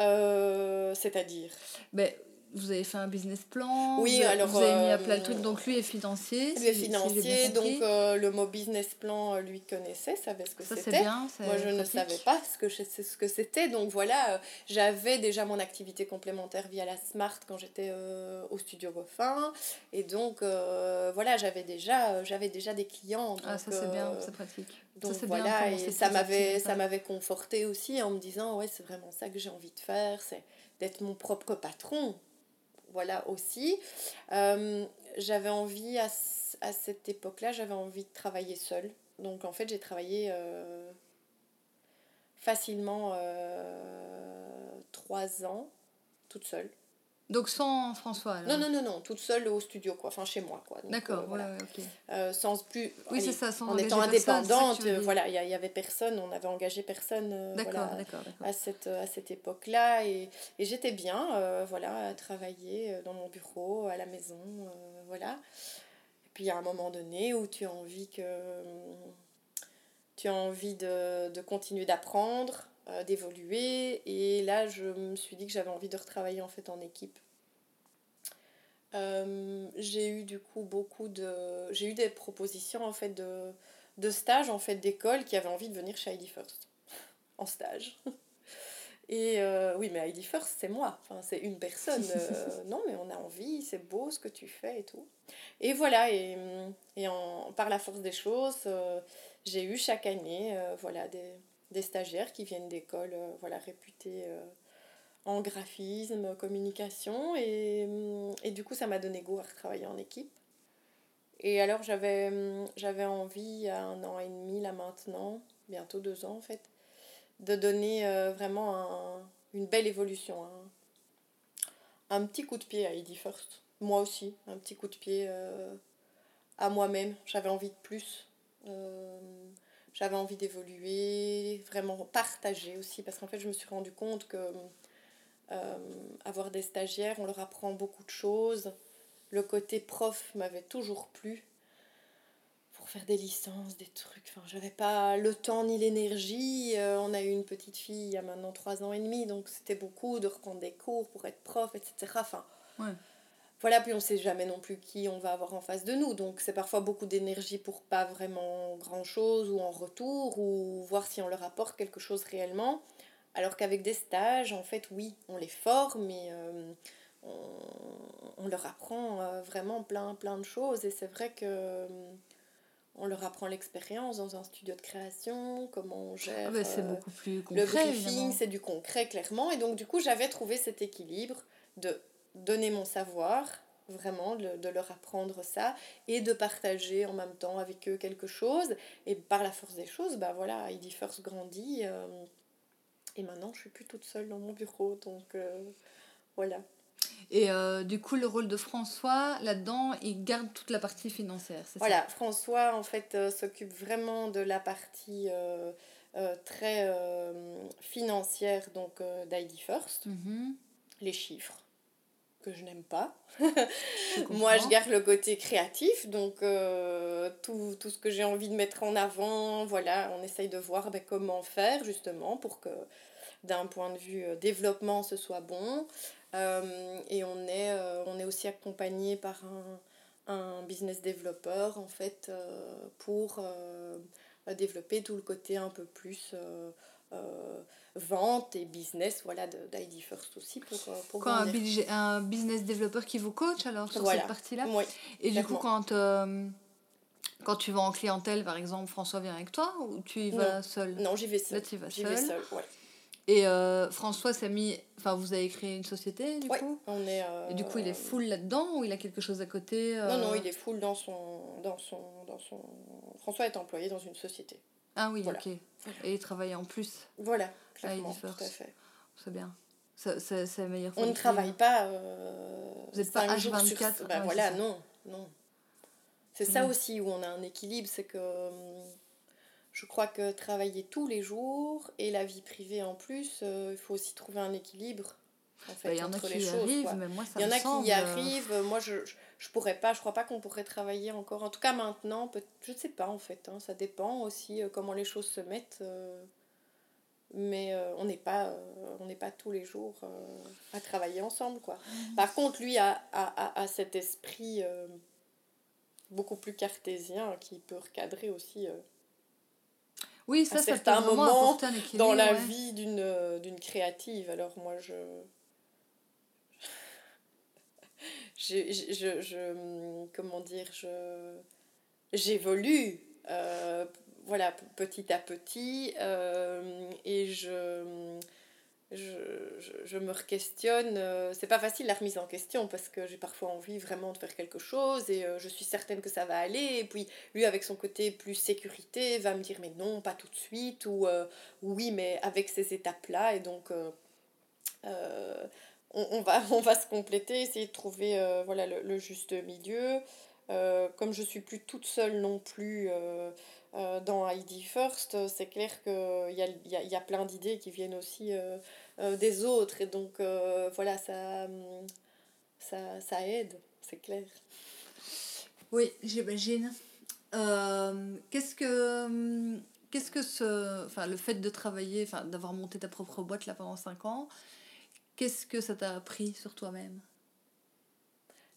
Euh, c'est-à-dire? ben, vous avez fait un business plan Oui, vous, alors. Vous avez mis à plat le euh, truc, donc lui est financier. Lui est si bien financier, donc euh, le mot business plan, euh, lui connaissait, savait ce que c'était. bien. Moi, je ne savais pas ce que, je- ce que c'était. Donc voilà, euh, j'avais déjà mon activité complémentaire via la Smart quand j'étais euh, au studio Boffin. Et donc, euh, voilà, j'avais déjà, euh, j'avais déjà des clients. Donc, Ah, ça c'est bien, euh, c'est pratique. donc ça bien. voilà, de et ça m'avait, ça m'avait conforté aussi en me disant, ouais, c'est vraiment ça que j'ai envie de faire, c'est d'être mon propre patron. Voilà aussi. Euh, j'avais envie, à, cette époque-là, j'avais envie de travailler seule. Donc en fait, j'ai travaillé euh, facilement euh, trois ans, toute seule. Donc sans François alors. Non, non, non, non, toute seule au studio, quoi, enfin chez moi, quoi. D'accord, euh, voilà. ouais, ok. Euh, sans plus... Oui, c'est ça, sans en étant indépendante, euh, voilà, il n'y avait personne, on n'avait engagé personne euh, voilà, à cette, à cette époque-là. Et, et j'étais bien euh, voilà, à travailler euh, dans mon bureau, à la maison. euh, voilà. Et puis il y a un moment donné où tu as envie, que, tu as envie de, de continuer d'apprendre, euh, d'évoluer. Et là, je me suis dit que j'avais envie de retravailler en fait en équipe. Euh, j'ai eu du coup beaucoup de j'ai eu des propositions en fait de, de stages en fait d'école qui avaient envie de venir chez ID First *laughs* en stage *laughs* et euh, oui mais ID First c'est moi enfin c'est une personne *laughs* euh, non mais on a envie c'est beau ce que tu fais et tout et voilà et, et en, par la force des choses euh, j'ai eu chaque année voilà des, des stagiaires qui viennent d'écoles euh, voilà réputées euh, en graphisme, communication, et, hum, et du coup ça m'a donné goût à retravailler en équipe. Et alors j'avais hum, j'avais envie, a un an et demi là maintenant, bientôt deux ans en fait, de donner euh, vraiment un- une belle évolution, un, un petit coup de pied à ID First. Moi aussi, un petit coup de pied à moi-même. J'avais envie de plus. J'avais envie d'évoluer, vraiment partager aussi, parce qu'en fait je me suis rendu compte que euh, avoir des stagiaires, on leur apprend beaucoup de choses. Le côté prof m'avait toujours plu pour faire des licences, des trucs. Enfin, j'avais pas le temps ni l'énergie. Euh, on a eu une petite fille il y a maintenant trois ans et demi, donc c'était beaucoup de reprendre des cours pour être prof, etc. Enfin, Ouais. Voilà, puis on sait jamais non plus qui on va avoir en face de nous. Donc c'est parfois beaucoup d'énergie pour pas vraiment grand chose ou en retour ou voir si on leur apporte quelque chose réellement. Alors qu'avec des stages, en fait, oui, on les forme mais on, on leur apprend euh, vraiment plein, plein de choses. Et c'est vrai que euh, on leur apprend l'expérience dans un studio de création, comment on gère. Ah bah, c'est euh, beaucoup plus le concret, briefing, évidemment. c'est du concret, clairement. Et donc, du coup, j'avais trouvé cet équilibre de donner mon savoir, vraiment, de, de leur apprendre ça, et de partager en même temps avec eux quelque chose. Et par la force des choses, bah voilà, ID First grandit. euh, et maintenant, je suis plus toute seule dans mon bureau. Donc, euh, voilà. Et euh, du coup, le rôle de François, là-dedans, il garde toute la partie financière, c'est Voilà, François, en fait, euh, s'occupe vraiment de la partie euh, très financière donc d'ID First, ça Mhm. les chiffres que je n'aime pas. Je *laughs* Moi, je garde le côté créatif, donc euh, tout, tout ce que j'ai envie de mettre en avant, voilà, on essaye de voir ben, comment faire justement pour que d'un point de vue euh, développement, ce soit bon. Euh, et on est, euh, on est aussi accompagné par un, un business développeur, en fait, pour développer tout le côté un peu plus vente et business, voilà, d'ID First aussi pour, euh, pour Quoi, un, grandir. budget- un business développeur qui vous coach alors sur Voilà. cette partie-là Oui, Et du coup, quand, euh, quand tu vas en clientèle, par exemple, François vient avec toi ou tu y vas seul? Non, j'y vais seule. Là, tu y vas J'y vais ouais. Et euh, François s'est mis. Enfin, vous avez créé une société du Ouais, coup? on est... euh, Et du coup, il est full là-dedans ou il a quelque chose à côté euh, Non, non, il est full dans son, dans son, dans son... François est employé dans une société. Ah oui, Voilà. ok. Et il travaille en plus, Voilà, clairement, ID tout à fait. c'est bien. C'est la meilleure On ne travaille pas euh, Vous êtes pas cinq jours sur- H24, Ben voilà, non, non. C'est ça aussi où on a un équilibre, c'est que hum, je crois que travailler tous les jours et la vie privée en plus, euh, il faut aussi trouver un équilibre en fait, Bah, Il y en a qui les y choses. arrivent, quoi. mais moi, ça Il y en a qui y euh, arrivent. Moi, je, je, je pourrais pas. Je crois pas qu'on pourrait travailler encore. En tout cas, maintenant, je ne sais pas en fait. hein, ça dépend aussi euh, comment les choses se mettent. euh, mais on n'est pas, on n'est pas tous les jours à travailler ensemble. Quoi. Mmh. Par contre, lui a, a, a, cet esprit beaucoup plus cartésien qui peut recadrer aussi oui, ça, à certains moments dans la vie d'une créative. Alors moi, je... je, je, je, comment dire, je, j'évolue euh, voilà, petit à petit euh, et je, je, je, me questionne. Euh, c'est pas facile la remise en question parce que j'ai parfois envie vraiment de faire quelque chose et je suis certaine que ça va aller. Et puis lui, avec son côté plus sécurité, va me dire mais non, pas tout de suite ou oui, mais avec ces étapes-là. Et donc, on, va, *laughs* on va se compléter, essayer de trouver voilà, le, juste milieu. comme je suis plus toute seule non plus. Euh, dans ID First, c'est clair qu'il y a, y, a, y a plein d'idées qui viennent aussi euh, euh, des autres. Et donc, voilà, ça, ça, ça aide, c'est clair. Oui, j'imagine. qu'est-ce que qu'est-ce que ce enfin le fait de travailler enfin d'avoir monté ta propre boîte là pendant 5 ans qu'est-ce que ça t'a appris sur toi-même?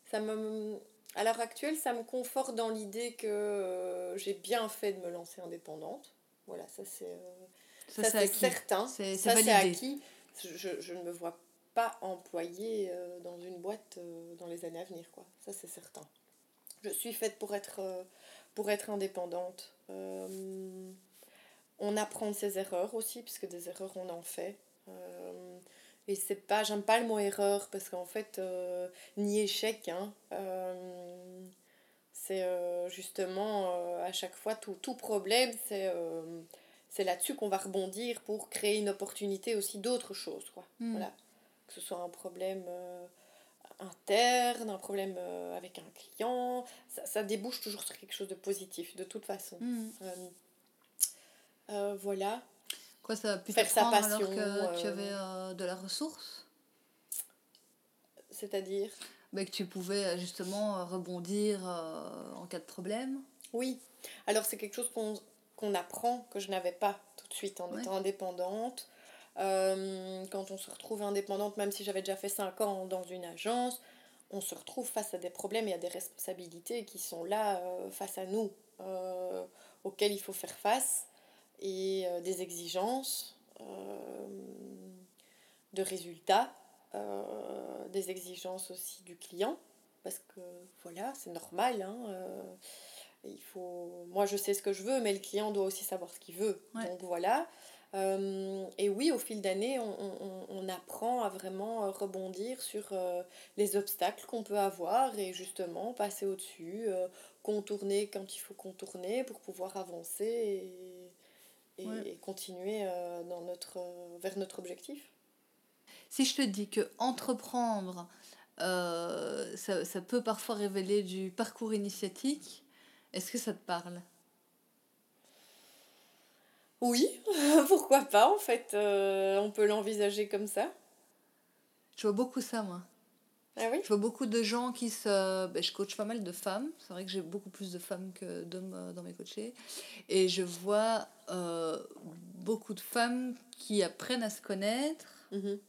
Ça me à l'heure actuelle, ça me conforte dans l'idée que euh, j'ai bien fait de me lancer indépendante. Voilà, ça c'est euh, ça, certain. ça c'est acquis. Je, je, ne me vois pas employée euh, dans une boîte dans les années à venir. Quoi. Ça c'est certain. Je suis faite pour être, pour être indépendante. on apprend de ses erreurs aussi, puisque des erreurs on en fait. Et c'est pas, j'aime pas le mot erreur parce qu'en fait, euh, ni échec, hein, euh, c'est euh, justement à chaque fois tout, tout problème, c'est c'est là-dessus qu'on va rebondir pour créer une opportunité aussi d'autres choses. Quoi. Hmm. Voilà. Que ce soit un problème interne, un problème avec un client, ça, ça, débouche toujours sur quelque chose de positif, de toute façon. Hmm. voilà. Ça a pu faire sa passion, alors que tu avais euh, de la ressource? C'est-à-dire? Bah, Que tu pouvais euh, justement euh, rebondir en cas de problème. Oui. Alors c'est quelque chose qu'on apprend, que je n'avais pas tout de suite en étant indépendante. quand on se retrouve indépendante, même si j'avais déjà fait 5 ans dans une agence, on se retrouve face à des problèmes et à des responsabilités qui sont là face à nous, auxquelles il faut faire face et euh, des exigences euh, de résultats, euh, des exigences aussi du client, parce que voilà, c'est normal. Hein, il faut... Moi, je sais ce que je veux, mais le client doit aussi savoir ce qu'il veut. Donc voilà. et oui, au fil d'année, on, on, on, apprend à vraiment rebondir sur les obstacles qu'on peut avoir et justement passer au-dessus, contourner quand il faut contourner pour pouvoir avancer et, et, continuer euh, dans notre, euh, vers notre objectif. Si je te dis que entreprendre, euh, ça, ça, peut parfois révéler du parcours initiatique, est-ce que ça te parle? Oui, *laughs* pourquoi pas en fait, on peut l'envisager comme ça. Je vois beaucoup ça moi. Ah je vois beaucoup de gens qui se. Ben, je coach pas mal de femmes. C'est vrai que j'ai beaucoup plus de femmes que d'hommes euh, dans mes coachés. Et je vois euh, beaucoup de femmes qui apprennent à se connaître mm-hmm.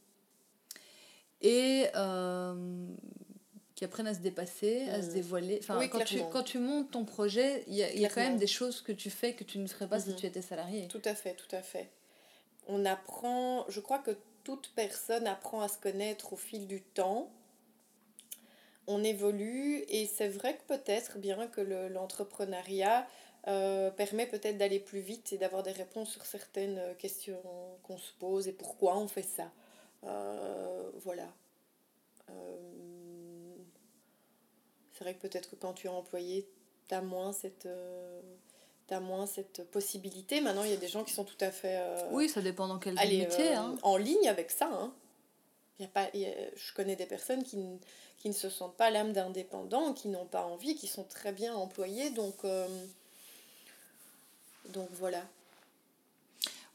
et euh, qui apprennent à se dépasser, à se mm. dévoiler. Enfin, quand, tu, quand tu montes ton projet, il y a, y a, quand même des choses que tu fais que tu ne ferais pas si mm-hmm. tu étais salarié. Tout à fait, tout à fait. On apprend. Je crois que toute personne apprend à se connaître au fil du temps on évolue et c'est vrai que peut-être bien que l'entrepreneuriat euh, permet peut-être d'aller plus vite et d'avoir des réponses sur certaines questions qu'on se pose et pourquoi on fait ça. Euh, voilà. Euh, c'est vrai que peut-être que quand tu es employé, tu as moins cette moins cette possibilité. Maintenant, il y a des gens qui sont tout à fait... oui, ça dépend dans quel métier. Hein. En ligne avec ça. Hein. Y a pas, je connais des personnes qui, qui ne se sentent pas l'âme d'indépendants, qui n'ont pas envie, qui sont très bien employés. Donc, euh, donc voilà.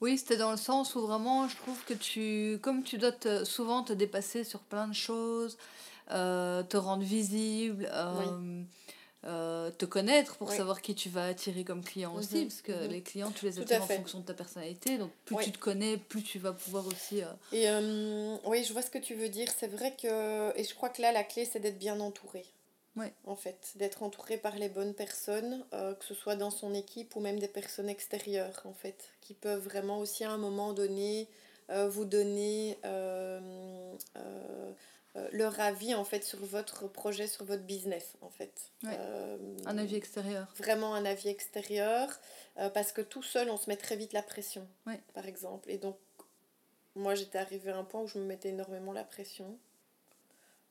Oui, c'était dans le sens où vraiment, je trouve que tu, comme tu dois souvent te dépasser sur plein de choses, euh, te rendre visible, euh, euh, te connaître pour savoir qui tu vas attirer comme client aussi, mhm, parce que mhm. les clients, tu les attires en fonction de ta personnalité. Donc, plus tu te connais, plus tu vas pouvoir aussi. Euh, et euh, oui, je vois ce que tu veux dire. C'est vrai que. Et je crois que là, la clé, c'est d'être bien entouré. Ouais. En fait, d'être entouré par les bonnes personnes, que ce soit dans son équipe ou même des personnes extérieures, en fait, qui peuvent vraiment aussi à un moment donné vous donner leur avis en fait sur votre projet, sur votre business en fait. Euh, un avis extérieur. Vraiment un avis extérieur euh, parce que tout seul on se met très vite la pression par exemple. Et donc moi j'étais arrivée à un point où je me mettais énormément la pression.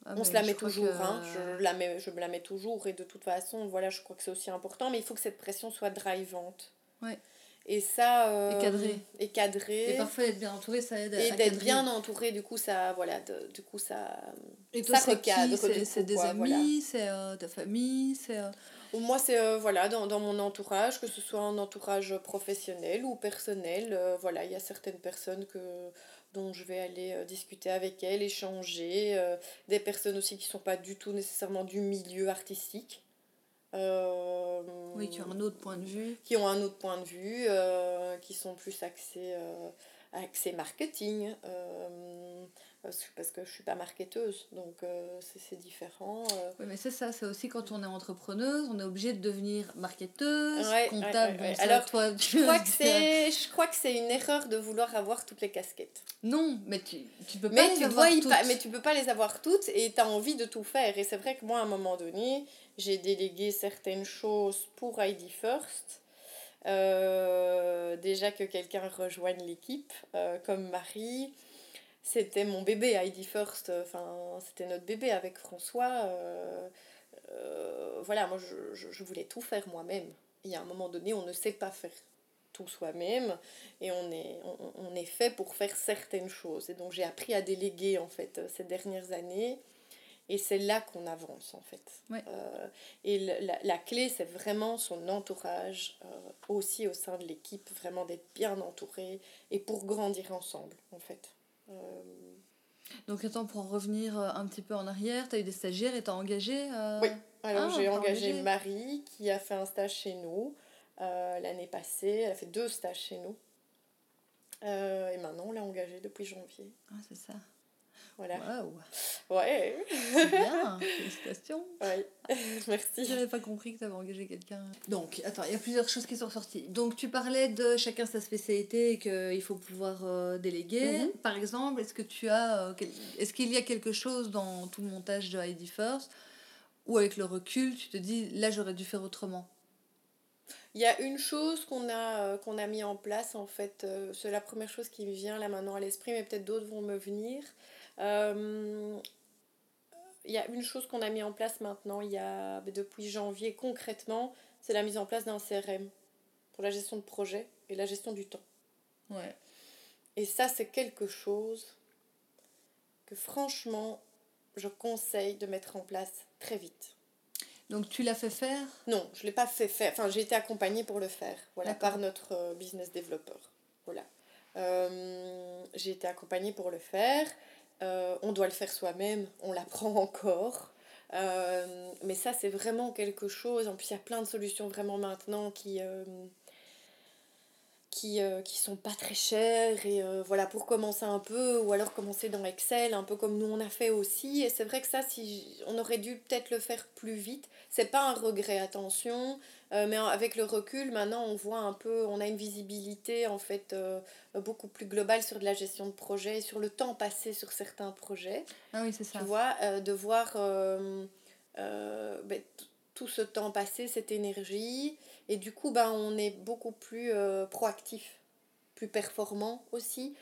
Ah, on se la met toujours, hein, je, la mets, je me la mets toujours et de toute façon voilà je crois que c'est aussi important mais il faut que cette pression soit drivante. Ouais. Et ça. Euh, et cadré. Et cadré. Et parfois, être bien entouré, ça aide à. Et d'être bien entouré, du coup, ça. Voilà, du coup, ça. Et toi, ça recadre. C'est des amis, c'est euh, ta famille, c'est. Euh, moi, c'est voilà, dans, dans mon entourage, que ce soit un entourage professionnel ou personnel, voilà, il y a certaines personnes que, dont je vais aller discuter avec elles, échanger, des personnes aussi qui ne sont pas du tout nécessairement du milieu artistique. Euh, oui, qui ont un autre point de vue. Qui ont un autre point de vue, euh, qui sont plus axés, euh, axés marketing. Parce que je suis pas marketeuse, donc c'est différent. Oui, mais c'est ça, c'est aussi quand on est entrepreneuse, on est obligé de devenir marketeuse, comptable. Alors, toi, je, crois que c'est, je crois que c'est une erreur de vouloir avoir toutes les casquettes. Non, mais tu, tu peux pas mais les tu avoir toutes. mais tu peux pas les avoir toutes et tu as envie de tout faire. Et c'est vrai que moi, à un moment donné, j'ai délégué certaines choses pour ID First. Euh, déjà que quelqu'un rejoigne l'équipe, euh, comme Marie. C'était mon bébé, ID First. Enfin, c'était notre bébé avec François. Euh, voilà, moi, je, je, voulais tout faire moi-même. Il y a un moment donné, on ne sait pas faire tout soi-même et on est, on, on, est fait pour faire certaines choses. Et donc, j'ai appris à déléguer, en fait, ces dernières années. Et c'est là qu'on avance en fait. Euh, et la, la, clé, c'est vraiment son entourage, euh, aussi au sein de l'équipe, vraiment d'être bien entouré et pour grandir ensemble en fait. Euh, Donc attends, pour en revenir un petit peu en arrière, tu as eu des stagiaires et tu as engagé Oui, alors ah, j'ai engagé, Marie qui a fait un stage chez nous l'année passée. Elle a fait deux stages chez nous. et maintenant, on l'a engagée depuis janvier. Ah, c'est ça. Voilà. Ouais. C'est bien, félicitations. Oui, *laughs* merci. J'avais pas compris que tu avais engagé quelqu'un. Donc, attends, il y a plusieurs choses qui sont sorties. Donc, tu parlais de chacun sa spécialité et qu'il faut pouvoir euh, déléguer. Mhm. Par exemple, est-ce que tu as. Euh, est-ce qu'il y a quelque chose dans tout le montage de ID First où, avec le recul, tu te dis là, j'aurais dû faire autrement? Il y a une chose qu'on a, euh, qu'on a mis en place, en fait, c'est la première chose qui me vient là maintenant à l'esprit, mais peut-être d'autres vont me venir. Euh, il y a une chose qu'on a mis en place maintenant, il y a, depuis janvier concrètement, c'est la mise en place d'un CRM pour la gestion de projet et la gestion du temps. Ouais. Et ça, c'est quelque chose que franchement, je conseille de mettre en place très vite. Donc tu l'as fait faire? Non, je ne l'ai pas fait faire. Enfin, j'ai été accompagnée pour le faire, voilà, par notre euh, business developer. Voilà. Euh, j'ai été accompagnée pour le faire. Euh, on doit le faire soi-même, on l'apprend *laughs* encore. Euh, mais ça, c'est vraiment quelque chose. En plus, il y a plein de solutions vraiment maintenant qui, euh, qui, qui sont pas très chères. Et voilà, pour commencer un peu, ou alors commencer dans Excel, un peu comme nous on a fait aussi. Et c'est vrai que ça, si on aurait dû peut-être le faire plus vite. C'est pas un regret, attention. Euh, mais avec le recul, maintenant, on voit un peu, on a une visibilité en fait euh, beaucoup plus globale sur de la gestion de projet, sur le temps passé sur certains projets. Ah oui, c'est ça. Tu vois, euh, de voir ben, tout ce temps passé, cette énergie, et du coup, ben, on est beaucoup plus proactif, plus performant aussi.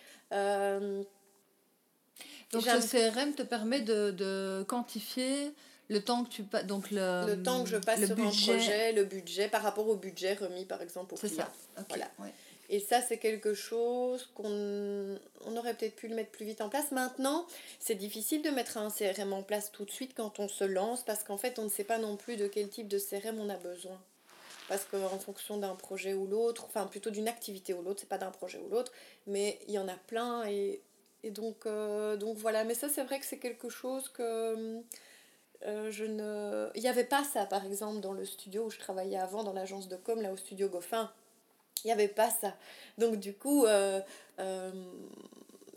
Donc, le CRM te permet de, de quantifier le temps que tu donc le, le temps que je passe sur budget. un projet, le budget par rapport au budget remis par exemple au client. Ça. Voilà. Et ça, c'est quelque chose qu'on on aurait peut-être pu le mettre plus vite en place. Maintenant, c'est difficile de mettre un CRM en place tout de suite quand on se lance parce qu'en fait, on ne sait pas non plus de quel type de CRM on a besoin. Parce qu'en fonction d'un projet ou l'autre, enfin plutôt d'une activité ou l'autre, c'est pas d'un projet ou l'autre, mais il y en a plein et, et donc, euh, donc voilà. Mais ça, c'est vrai que c'est quelque chose que euh, je ne... Il n'y avait pas ça, par exemple, dans le studio où je travaillais avant, dans l'agence de com, là au studio Goffin. Il n'y avait pas ça. Donc, du coup, euh, euh,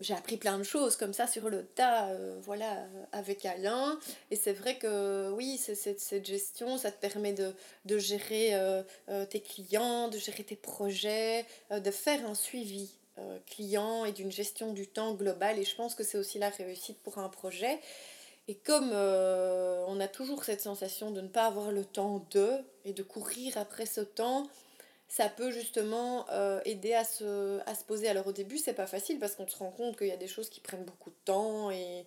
j'ai appris plein de choses comme ça sur le tas, voilà, avec Alain. Et c'est vrai que, oui, c'est, cette gestion, ça te permet de, de gérer tes clients, de gérer tes projets, de faire un suivi client et d'une gestion du temps globale. Et je pense que c'est aussi la réussite pour un projet. Et comme euh, on a toujours cette sensation de ne pas avoir le temps de et de courir après ce temps, ça peut justement euh, aider à se, à se poser. Alors au début, c'est pas facile parce qu'on se rend compte qu'il y a des choses qui prennent beaucoup de temps et,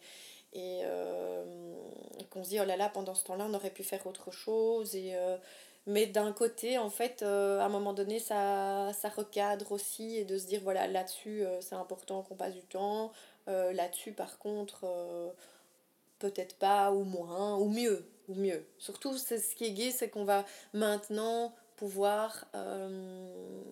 et euh, qu'on se dit oh là là, pendant ce temps-là, on aurait pu faire autre chose. Et, mais d'un côté, en fait, à un moment donné, ça, ça recadre aussi et de se dire voilà, là-dessus, c'est important qu'on passe du temps. là-dessus, par contre peut-être pas, ou moins, ou mieux, ou mieux. Surtout, c'est ce qui est gai, c'est qu'on va maintenant pouvoir euh,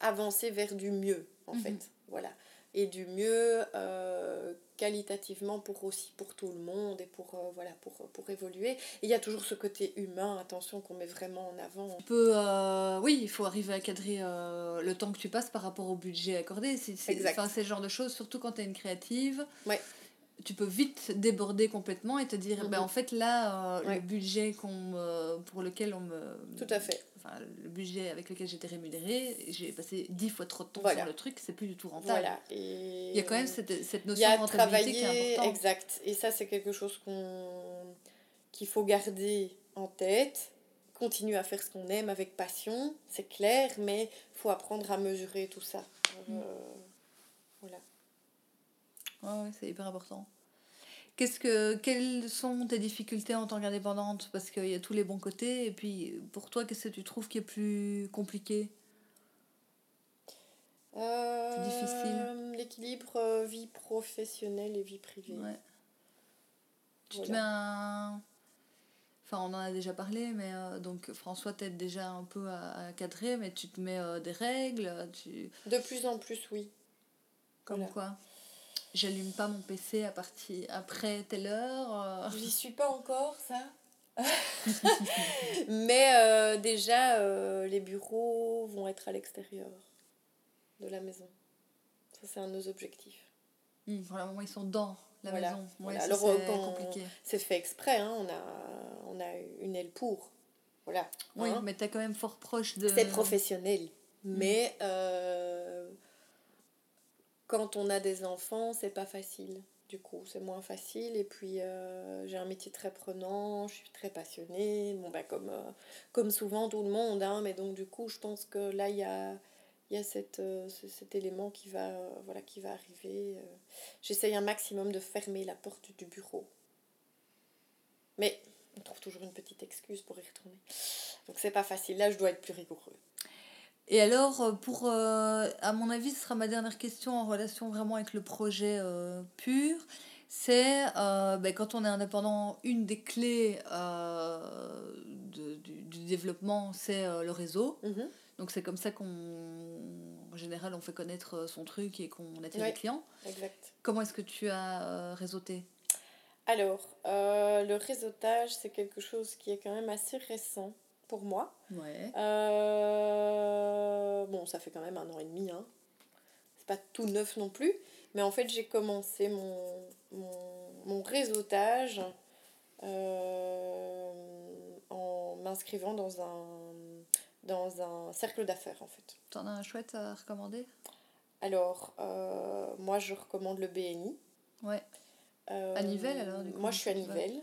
avancer vers du mieux, en mhm. fait. Voilà. Et du mieux euh, qualitativement pour aussi pour tout le monde et pour, euh, voilà, pour, pour évoluer. Et il y a toujours ce côté humain, attention, qu'on met vraiment en avant. On peut, oui, il faut arriver à cadrer le temps que tu passes par rapport au budget accordé. C'est, c'est, le genre de choses, surtout quand tu es une créative. Ouais tu peux vite déborder complètement et te dire mhm. en fait là euh, le budget qu'on pour lequel on me tout à fait. enfin le budget avec lequel j'étais rémunérée j'ai passé dix fois trop de temps sur le truc c'est plus du tout rentable. Voilà. et il y a quand même cette, cette notion de rentabilité qui est importante. exact. Et ça c'est quelque chose qu'on qu'il faut garder en tête continuer à faire ce qu'on aime avec passion c'est clair mais faut apprendre à mesurer tout ça. Mm. euh, voilà Ouais, c'est hyper important. Qu'est-ce que, quelles sont tes difficultés en tant qu'indépendante? Parce qu'il y a tous les bons côtés. Et puis, pour toi, qu'est-ce que tu trouves qui est plus compliqué? Euh, difficile L'équilibre euh, vie professionnelle et vie privée. Ouais. Tu te mets un... Enfin, on en a déjà parlé, mais euh, donc François t'aide déjà un peu à, cadrer, mais tu te mets des règles tu... De plus en plus, oui. Comme quoi? J'allume pas mon PC à partir après telle heure. Euh. J'y suis pas encore, ça. *laughs* Mais euh, déjà, euh, les bureaux vont être à l'extérieur de la maison. Ça, c'est un de nos objectifs. Mmh, vraiment, ils sont dans la maison. voilà. Alors, c'est C'est fait exprès, hein, on, a, on a une aile pour. Voilà. Oui, hein. mais tu es quand même fort proche de. C'est professionnel. Mmh. Mais quand on a des enfants, c'est pas facile. Du coup, c'est moins facile. Et puis, euh, j'ai un métier très prenant, je suis très passionnée. Bon, bah, comme, euh, comme souvent tout le monde. Hein, mais donc, du coup, je pense que là, il y a, y a cette, euh, cet élément qui va, voilà, qui va arriver. J'essaye un maximum de fermer la porte du bureau. Mais on trouve toujours une petite excuse pour y retourner. Donc, c'est pas facile. Là, je dois être plus rigoureux. Et alors, euh, pour, euh, à mon avis, ce sera ma dernière question en relation vraiment avec le projet euh, pur. C'est ben, quand on est indépendant, une des clés de, du, du, développement, c'est le réseau. Mhm. Donc c'est comme ça qu'on, en général, on fait connaître son truc et qu'on attire les clients. Exact. Comment est-ce que tu as réseauté? Alors, le réseautage, c'est quelque chose qui est quand même assez récent pour moi. Ouais. Euh, bon, ça fait quand même un an et demi. Hein. C'est pas tout neuf non plus. Mais en fait, j'ai commencé mon, mon, mon réseautage euh, en m'inscrivant dans un, dans un cercle d'affaires, en fait. T'en as un chouette à recommander? Alors, euh, moi, je recommande le BNI. Ouais. à Nivelles, alors du coup, Moi, je suis à Nivelles.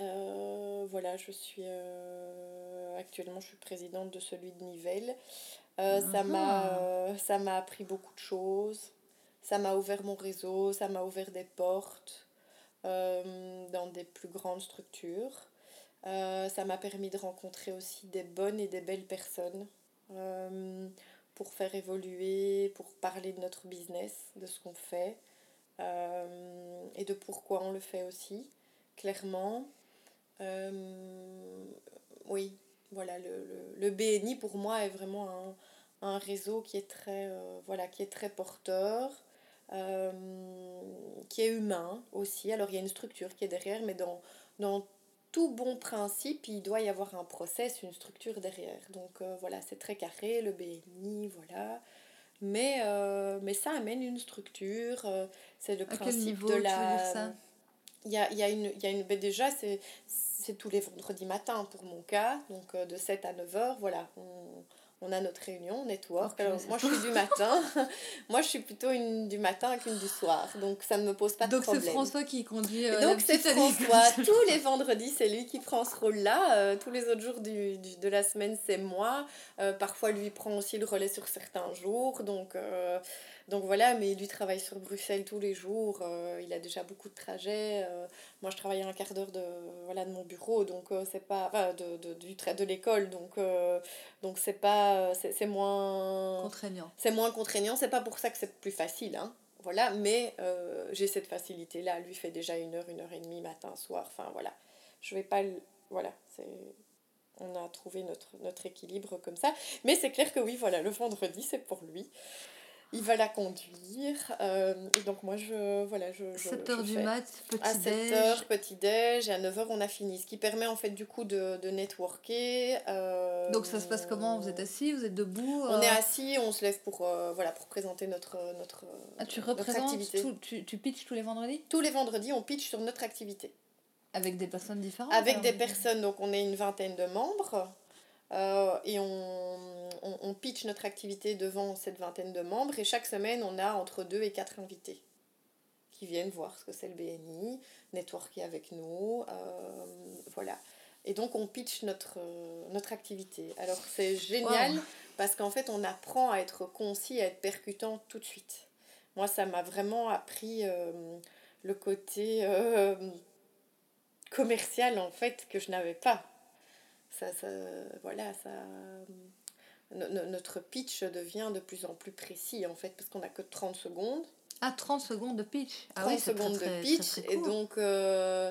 Euh, voilà, je suis euh, actuellement je suis présidente de celui de Nivelles. Euh, ça m'a ça m'a appris beaucoup de choses. Ça m'a ouvert mon réseau, ça m'a ouvert des portes dans des plus grandes structures. ça m'a permis de rencontrer aussi des bonnes et des belles personnes pour faire évoluer, pour parler de notre business, de ce qu'on fait et de pourquoi on le fait aussi, clairement. Euh, oui, voilà, le, le, le, BNI pour moi est vraiment un, un réseau qui est très, euh, voilà, qui est très porteur. qui est humain aussi. Alors il y a une structure qui est derrière, mais dans, dans tout bon principe, il doit y avoir un process, une structure derrière. Donc voilà, c'est très carré, le BNI, voilà. Mais, mais ça amène une structure. c'est le principe de la il y a, y a, une, y a une ben déjà c'est c'est tous les vendredis matins pour mon cas donc euh, de 7 à 9 heures voilà on, on a notre réunion network. Alors, moi je suis du matin. *laughs* Moi je suis plutôt une du matin qu'une du soir donc ça ne me pose pas de problème donc c'est François qui conduit euh, donc c'est François. *laughs* Tous les vendredis c'est lui qui prend ce rôle là euh, tous les autres jours du, du de la semaine c'est moi. Parfois lui prend aussi le relais sur certains jours donc donc voilà, mais lui travaille sur Bruxelles tous les jours, euh, il a déjà beaucoup de trajets. Euh, moi, je travaille à un quart d'heure de, voilà, de mon bureau, donc euh, c'est pas. Enfin, de, de, du de l'école, donc donc c'est pas. C'est moins. Contraignant. C'est moins contraignant, c'est pas pour ça que c'est plus facile, hein. Voilà, mais j'ai cette facilité-là. Lui fait déjà une heure, une heure et demie, matin, soir, enfin voilà. Je vais pas. Voilà, c'est on a trouvé notre, notre équilibre comme ça. Mais c'est clair que oui, voilà, le vendredi, c'est pour lui il va la conduire. Euh, et donc moi, je, voilà, je, 7h du mat, petit À 7h, petit déj, et à 9h, on a fini. Ce qui permet en fait du coup de, de networker. Euh, donc ça se passe comment? Vous êtes assis, vous êtes debout On est euh? assis, on se lève pour, voilà, pour présenter notre, notre, ah, tu représentes activité. tu, tu pitches tous les vendredis? Tous les vendredis, on pitch sur notre activité. Avec des personnes différentes Avec des personnes, donc on est une vingtaine de membres. Euh, et on, on, on, pitch notre activité devant cette vingtaine de membres et chaque semaine on a entre deux et quatre invités qui viennent voir ce que c'est le BNI, networker avec nous, euh, voilà. Et donc on pitch notre, notre activité. Alors c'est génial parce qu'en fait on apprend à être concis, à être percutant tout de suite. Moi ça m'a vraiment appris euh, le côté commercial en fait que je n'avais pas ça, ça, voilà, ça, notre pitch devient de plus en plus précis en fait, parce qu'on n'a que 30 secondes. Ah, 30 secondes de pitch 30 ah secondes de pitch, et donc euh,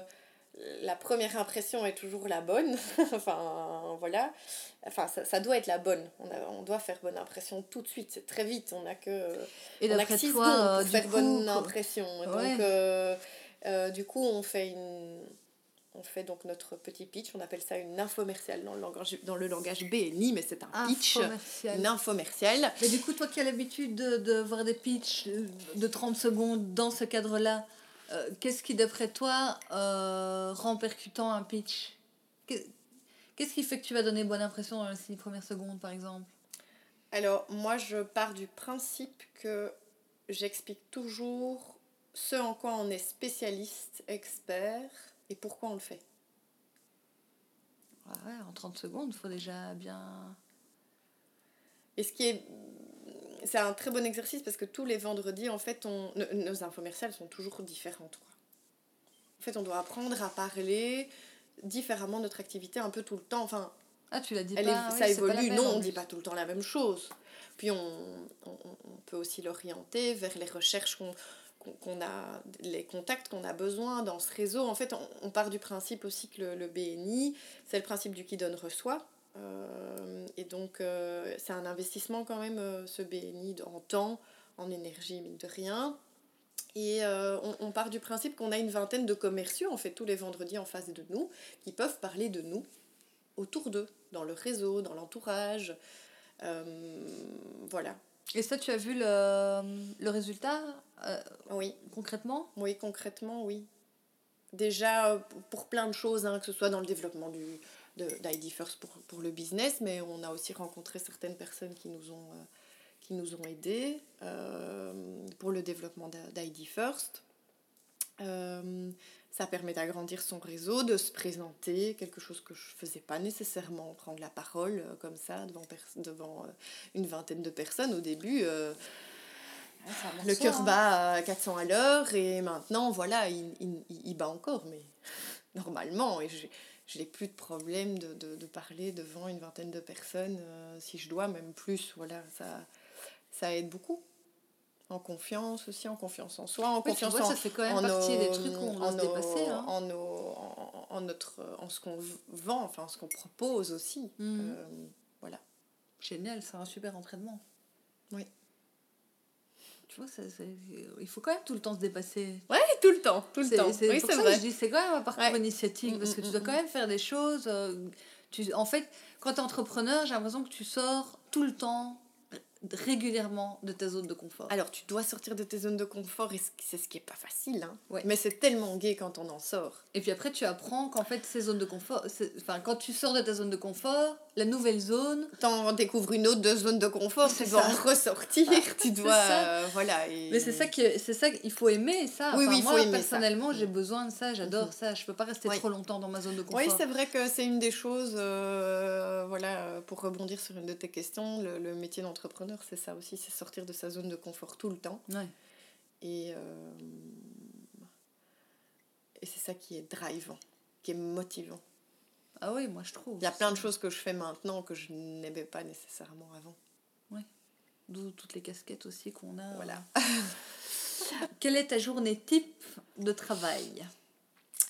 la première impression est toujours la bonne. *laughs* enfin, voilà. Enfin, ça, ça, doit être la bonne. On, a, on doit faire bonne impression tout de suite, c'est très vite. On a que, et on a que 6 secondes pour euh, faire bonne impression. Donc, euh, du coup, on fait une on fait donc notre petit pitch, on appelle ça une infomerciale dans le langage, dans le langage BNI, mais c'est un pitch, une infomerciale. Mais du coup, toi qui as l'habitude de, de voir des pitchs de 30 secondes dans ce cadre-là, euh, qu'est-ce qui, d'après toi, euh, rend percutant un pitch? Qu'est-ce qui fait que tu vas donner bonne impression dans les 6 premières secondes, par exemple? Alors, moi, je pars du principe que j'explique toujours ce en quoi on est spécialiste, expert, et pourquoi on le fait? Ouais, en 30 secondes, il faut déjà bien... Et ce qui est... C'est un très bon exercice parce que tous les vendredis, en fait, on... nos infomerciales sont toujours différentes. Quoi. En fait, on doit apprendre à parler différemment de notre activité un peu tout le temps. Enfin, ah, tu l'as dit elle pas, ça évolue. non, on ne dit pas tout le temps la même chose. Puis on, on, on peut aussi l'orienter vers les recherches qu'on qu'on a, les contacts qu'on a besoin dans ce réseau. En fait, on, part du principe aussi que le, BNI, c'est le principe du qui donne reçoit. Euh, et donc, euh, c'est un investissement quand même, euh, ce BNI, en temps, en énergie, mine de rien. Et on, on, part du principe qu'on a une vingtaine de commerciaux, en fait, tous les vendredis en face de nous, qui peuvent parler de nous autour d'eux, dans le réseau, dans l'entourage. voilà. Et ça, tu as vu le, le résultat euh, Oui. Concrètement? Oui, concrètement, oui. Déjà, euh, pour plein de choses, hein, que ce soit dans le développement du, d'ID First pour, pour le business, mais on a aussi rencontré certaines personnes qui nous ont, euh, qui nous ont aidés pour le développement d'ID First. Ça permet d'agrandir son réseau, de se présenter, quelque chose que je ne faisais pas nécessairement, prendre la parole euh, comme ça devant, devant euh, une vingtaine de personnes au début. Euh, le cœur hein. bat à 400 à l'heure et maintenant, voilà, il, il, il, bat encore, mais *laughs* normalement, et je n'ai plus de problème de, de, de, parler devant une vingtaine de personnes, si je dois, même plus, voilà, ça, ça aide beaucoup en confiance aussi, en confiance en soi, en confiance vois, en, ça fait quand même partie des trucs qu'on doit se dépasser. Hein. En, en, en, notre, en ce qu'on vend, enfin en ce qu'on propose aussi. Mhm. Euh, voilà. Génial, c'est un super entraînement. Oui. tu vois, il faut quand même tout le temps se dépasser. Ouais, tout le temps, tout le temps. C'est oui, pour ça vrai. que je dis c'est quand même un parcours initiatique parce que tu dois quand même faire des choses. tu, en fait, quand tu es entrepreneur, j'ai l'impression que tu sors tout le temps régulièrement de ta zone de confort. Alors, tu dois sortir de tes zones de confort et c'est ce qui est pas facile. Hein. Mais c'est tellement gai quand on en sort. Et puis après, tu apprends qu'en fait, ces zones de confort, enfin, quand tu sors de ta zone de confort, la nouvelle zone. T'en découvres une autre de zone de confort, tu dois en ressortir, tu dois. Euh, voilà. Mais c'est ça qu'il faut aimer, ça. Oui, oui, moi, personnellement, j'ai besoin de ça, j'adore mhm. ça. Je peux pas rester trop longtemps dans ma zone de confort. Oui, c'est vrai que c'est une des choses, euh, voilà, pour rebondir sur une de tes questions, le, le métier d'entrepreneur c'est ça aussi, c'est sortir de sa zone de confort tout le temps. Et, euh, et c'est ça qui est drivant, qui est motivant. Ah oui, moi je trouve. Il y a plein de choses que je fais maintenant que je n'aimais pas nécessairement avant. Oui. D'où toutes les casquettes aussi qu'on a. Voilà. *laughs* Quelle est ta journée type de travail?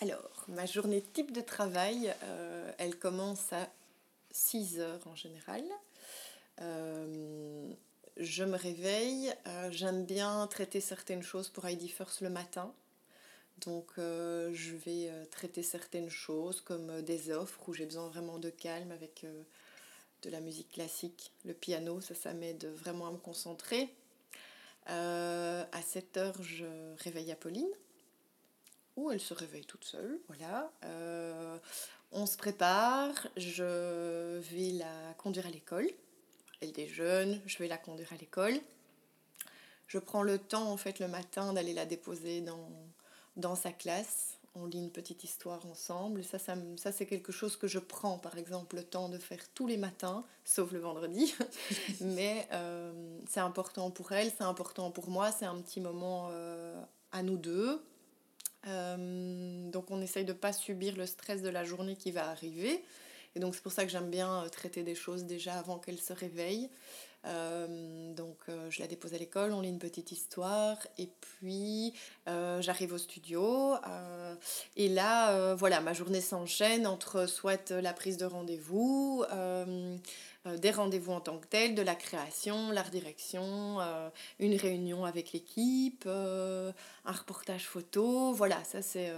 Alors, ma journée type de travail, euh, elle commence à 6 heures en général. Euh, je me réveille, euh, j'aime bien traiter certaines choses pour ID First le matin. Donc euh, je vais traiter certaines choses comme des offres où j'ai besoin vraiment de calme avec de la musique classique, le piano, ça ça m'aide vraiment à me concentrer. à 7 heures, je réveille Apolline, ou elle se réveille toute seule, voilà. on se prépare, je vais la conduire à l'école elle déjeune, je vais la conduire à l'école. Je prends le temps, en fait, le matin d'aller la déposer dans, dans sa classe. On lit une petite histoire ensemble. Ça, ça, ça c'est quelque chose que je prends, par exemple, le temps de faire tous les matins, sauf le vendredi. *laughs* Mais euh, c'est important pour elle, c'est important pour moi. C'est un petit moment euh, à nous deux. Euh, donc on essaye de ne pas subir le stress de la journée qui va arriver. Et donc c'est pour ça que j'aime bien euh, traiter des choses déjà avant qu'elle se réveille. Euh, donc euh, je la dépose à l'école, on lit une petite histoire et puis j'arrive au studio et là voilà ma journée s'enchaîne entre soit la prise de rendez-vous, des rendez-vous en tant que tel, de la création, l'art direction, une réunion avec l'équipe, un reportage photo, voilà ça c'est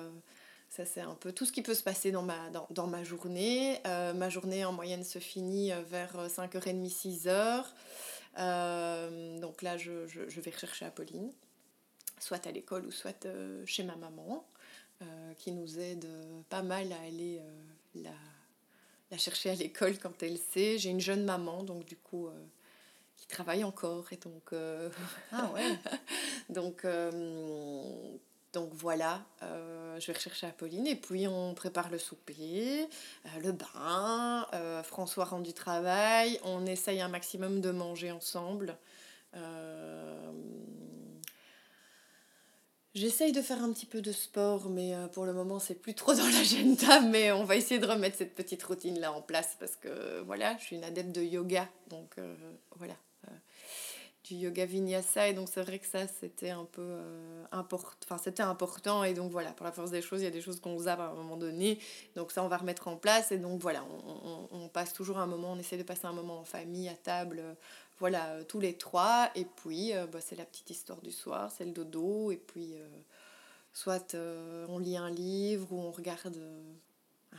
ça, c'est un peu tout ce qui peut se passer dans ma, dans, dans ma journée. Euh, ma journée, en moyenne, se finit euh, vers 5h30, 6h. Euh, donc là, je, je, je, vais rechercher Apolline, soit à l'école ou soit chez ma maman, qui nous aide pas mal à aller la, la chercher à l'école quand elle sait. J'ai une jeune maman, donc du coup qui travaille encore et donc ah ouais *laughs* donc donc voilà, euh, je vais rechercher Apolline et puis on prépare le souper, euh, le bain, euh, François rend du travail, on essaye un maximum de manger ensemble. J'essaye de faire un petit peu de sport, mais pour le moment c'est plus trop dans l'agenda, mais on va essayer de remettre cette petite routine là en place parce que voilà, je suis une adepte de yoga, donc voilà, du yoga vinyasa et donc c'est vrai que ça c'était un peu euh, important enfin c'était important et donc voilà pour la force des choses il y a des choses qu'on zappe à un moment donné donc ça on va remettre en place et donc voilà on, on, passe toujours un moment on essaie de passer un moment en famille à table voilà tous les trois et puis euh, bah, c'est la petite histoire du soir c'est le dodo et puis euh, soit on lit un livre ou on regarde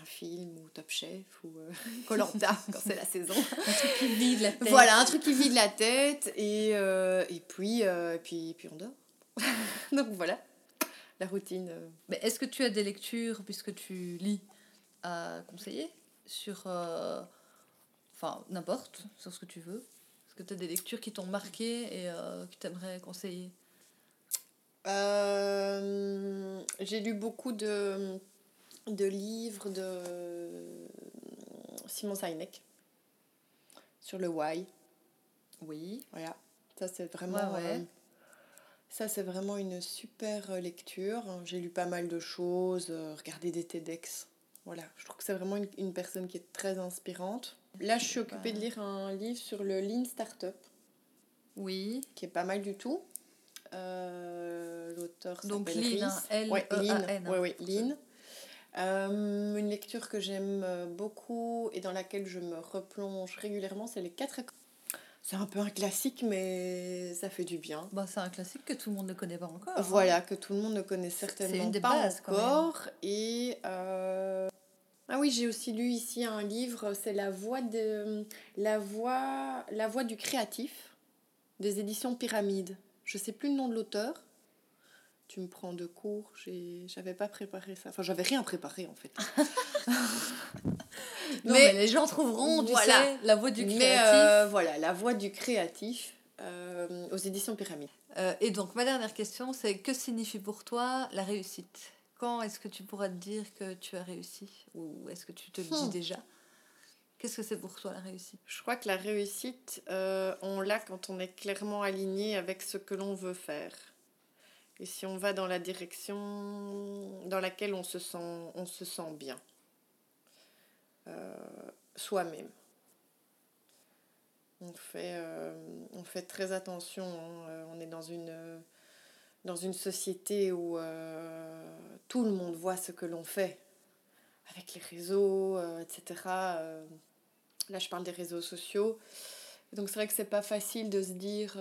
un film ou Top Chef ou euh, *laughs* Colanta *laughs* quand c'est la saison. un truc qui vide la tête. Voilà, un truc qui vide la tête et, euh, et, puis, euh, et puis, puis on dort. *laughs* Donc voilà, la routine. Mais est-ce que tu as des lectures, puisque tu lis, à conseiller sur... Enfin, n'importe, sur ce que tu veux? Est-ce que tu as des lectures qui t'ont marqué et que tu aimerais conseiller J'ai lu beaucoup de de livres de Simon Sinek sur le why. Oui. Voilà. Ça, c'est vraiment. Euh, ça, c'est vraiment une super lecture. J'ai lu pas mal de choses, euh, regardé des TEDx. Voilà. Je trouve que c'est vraiment une, personne qui est très inspirante. Là, je suis occupée de lire un livre sur le Lean Startup. Oui. Qui est pas mal du tout. Euh, L'auteur Donc, Lean, hein, Lean. Oui, oui, Lean. Euh, une lecture que j'aime beaucoup et dans laquelle je me replonge régulièrement, c'est Les quatre C'est un peu un classique, mais ça fait du bien. Bah, c'est un classique que tout le monde ne connaît pas encore. hein. Voilà, que tout le monde ne connaît certainement une des pas bases, encore. Et euh, ah oui, j'ai aussi lu ici un livre, c'est la voix de la voix la voix du créatif des éditions Pyramide. Je sais plus le nom de l'auteur. Tu me prends de cours, j'ai j'avais pas préparé ça. Enfin, j'avais rien préparé en fait. *laughs* Non, Mais- mais, les gens trouveront, tu Voilà. sais, la voix du Mais créatif. euh, voilà, la voix du créatif euh, aux éditions Pyramide. Euh, et donc, ma dernière question, c'est que signifie pour toi la réussite? Quand est-ce que tu pourras te dire que tu as réussi? Ou est-ce que tu te le dis Hmm. déjà? Qu'est-ce que c'est pour toi la réussite? Je crois que la réussite, euh, on l'a quand on est clairement aligné avec ce que l'on veut faire. Et si on va dans la direction dans laquelle on se sent, on se sent bien. Euh, Soi-même. On fait, euh, on fait très attention. hein. Euh, On est dans une, dans une société où tout le monde voit ce que l'on fait. Avec les réseaux, etc. Là, je parle des réseaux sociaux. Donc, c'est vrai que c'est pas facile de se dire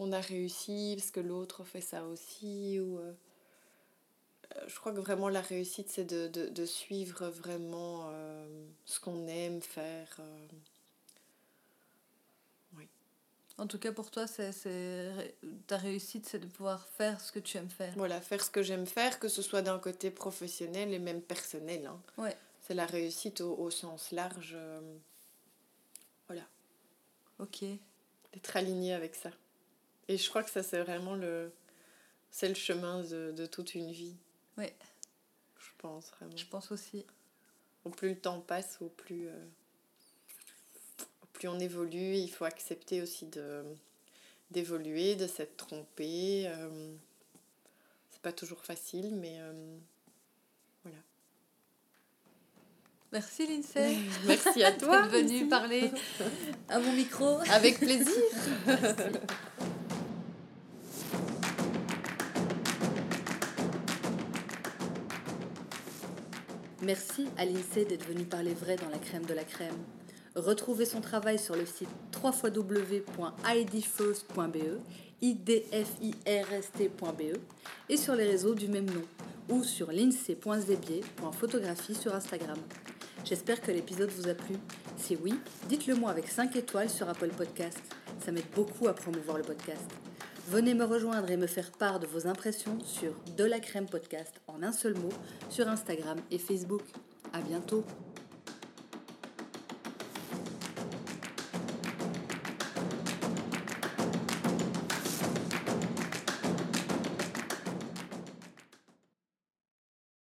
qu'on a réussi parce que l'autre fait ça aussi. Ou, euh, euh, je crois que vraiment la réussite, c'est de, de, de suivre vraiment euh, ce qu'on aime faire. euh. En tout cas, pour toi, c'est, ta réussite, c'est de pouvoir faire ce que tu aimes faire. Voilà, faire ce que j'aime faire, que ce soit d'un côté professionnel et même personnel. hein. Ouais. C'est la réussite au, au sens large. voilà. Ok. d'être aligné avec ça. Et je crois que ça, c'est vraiment le, c'est le chemin de, de toute une vie. Ouais. Je pense vraiment. Je pense aussi. Au plus le temps passe, au plus, euh, au plus on évolue, il faut accepter aussi de, d'évoluer, de s'être trompé. euh, c'est pas toujours facile, mais euh, voilà. Merci Lindsay *laughs* Merci à toi. *laughs* d'être venue parler *laughs* à mon micro. Avec plaisir. Merci à l'INSEE d'être venu parler vrai dans la crème de la crème. Retrouvez son travail sur le site www.idfirst.be, idfirst.be et sur les réseaux du même nom ou sur linsee.zebier.photographie sur Instagram. J'espère que l'épisode vous a plu. Si oui, dites-le moi avec 5 étoiles sur Apple Podcast. Ça m'aide beaucoup à promouvoir le podcast. Venez me rejoindre et me faire part de vos impressions sur De la Crème Podcast en un seul mot sur Instagram et Facebook. À bientôt.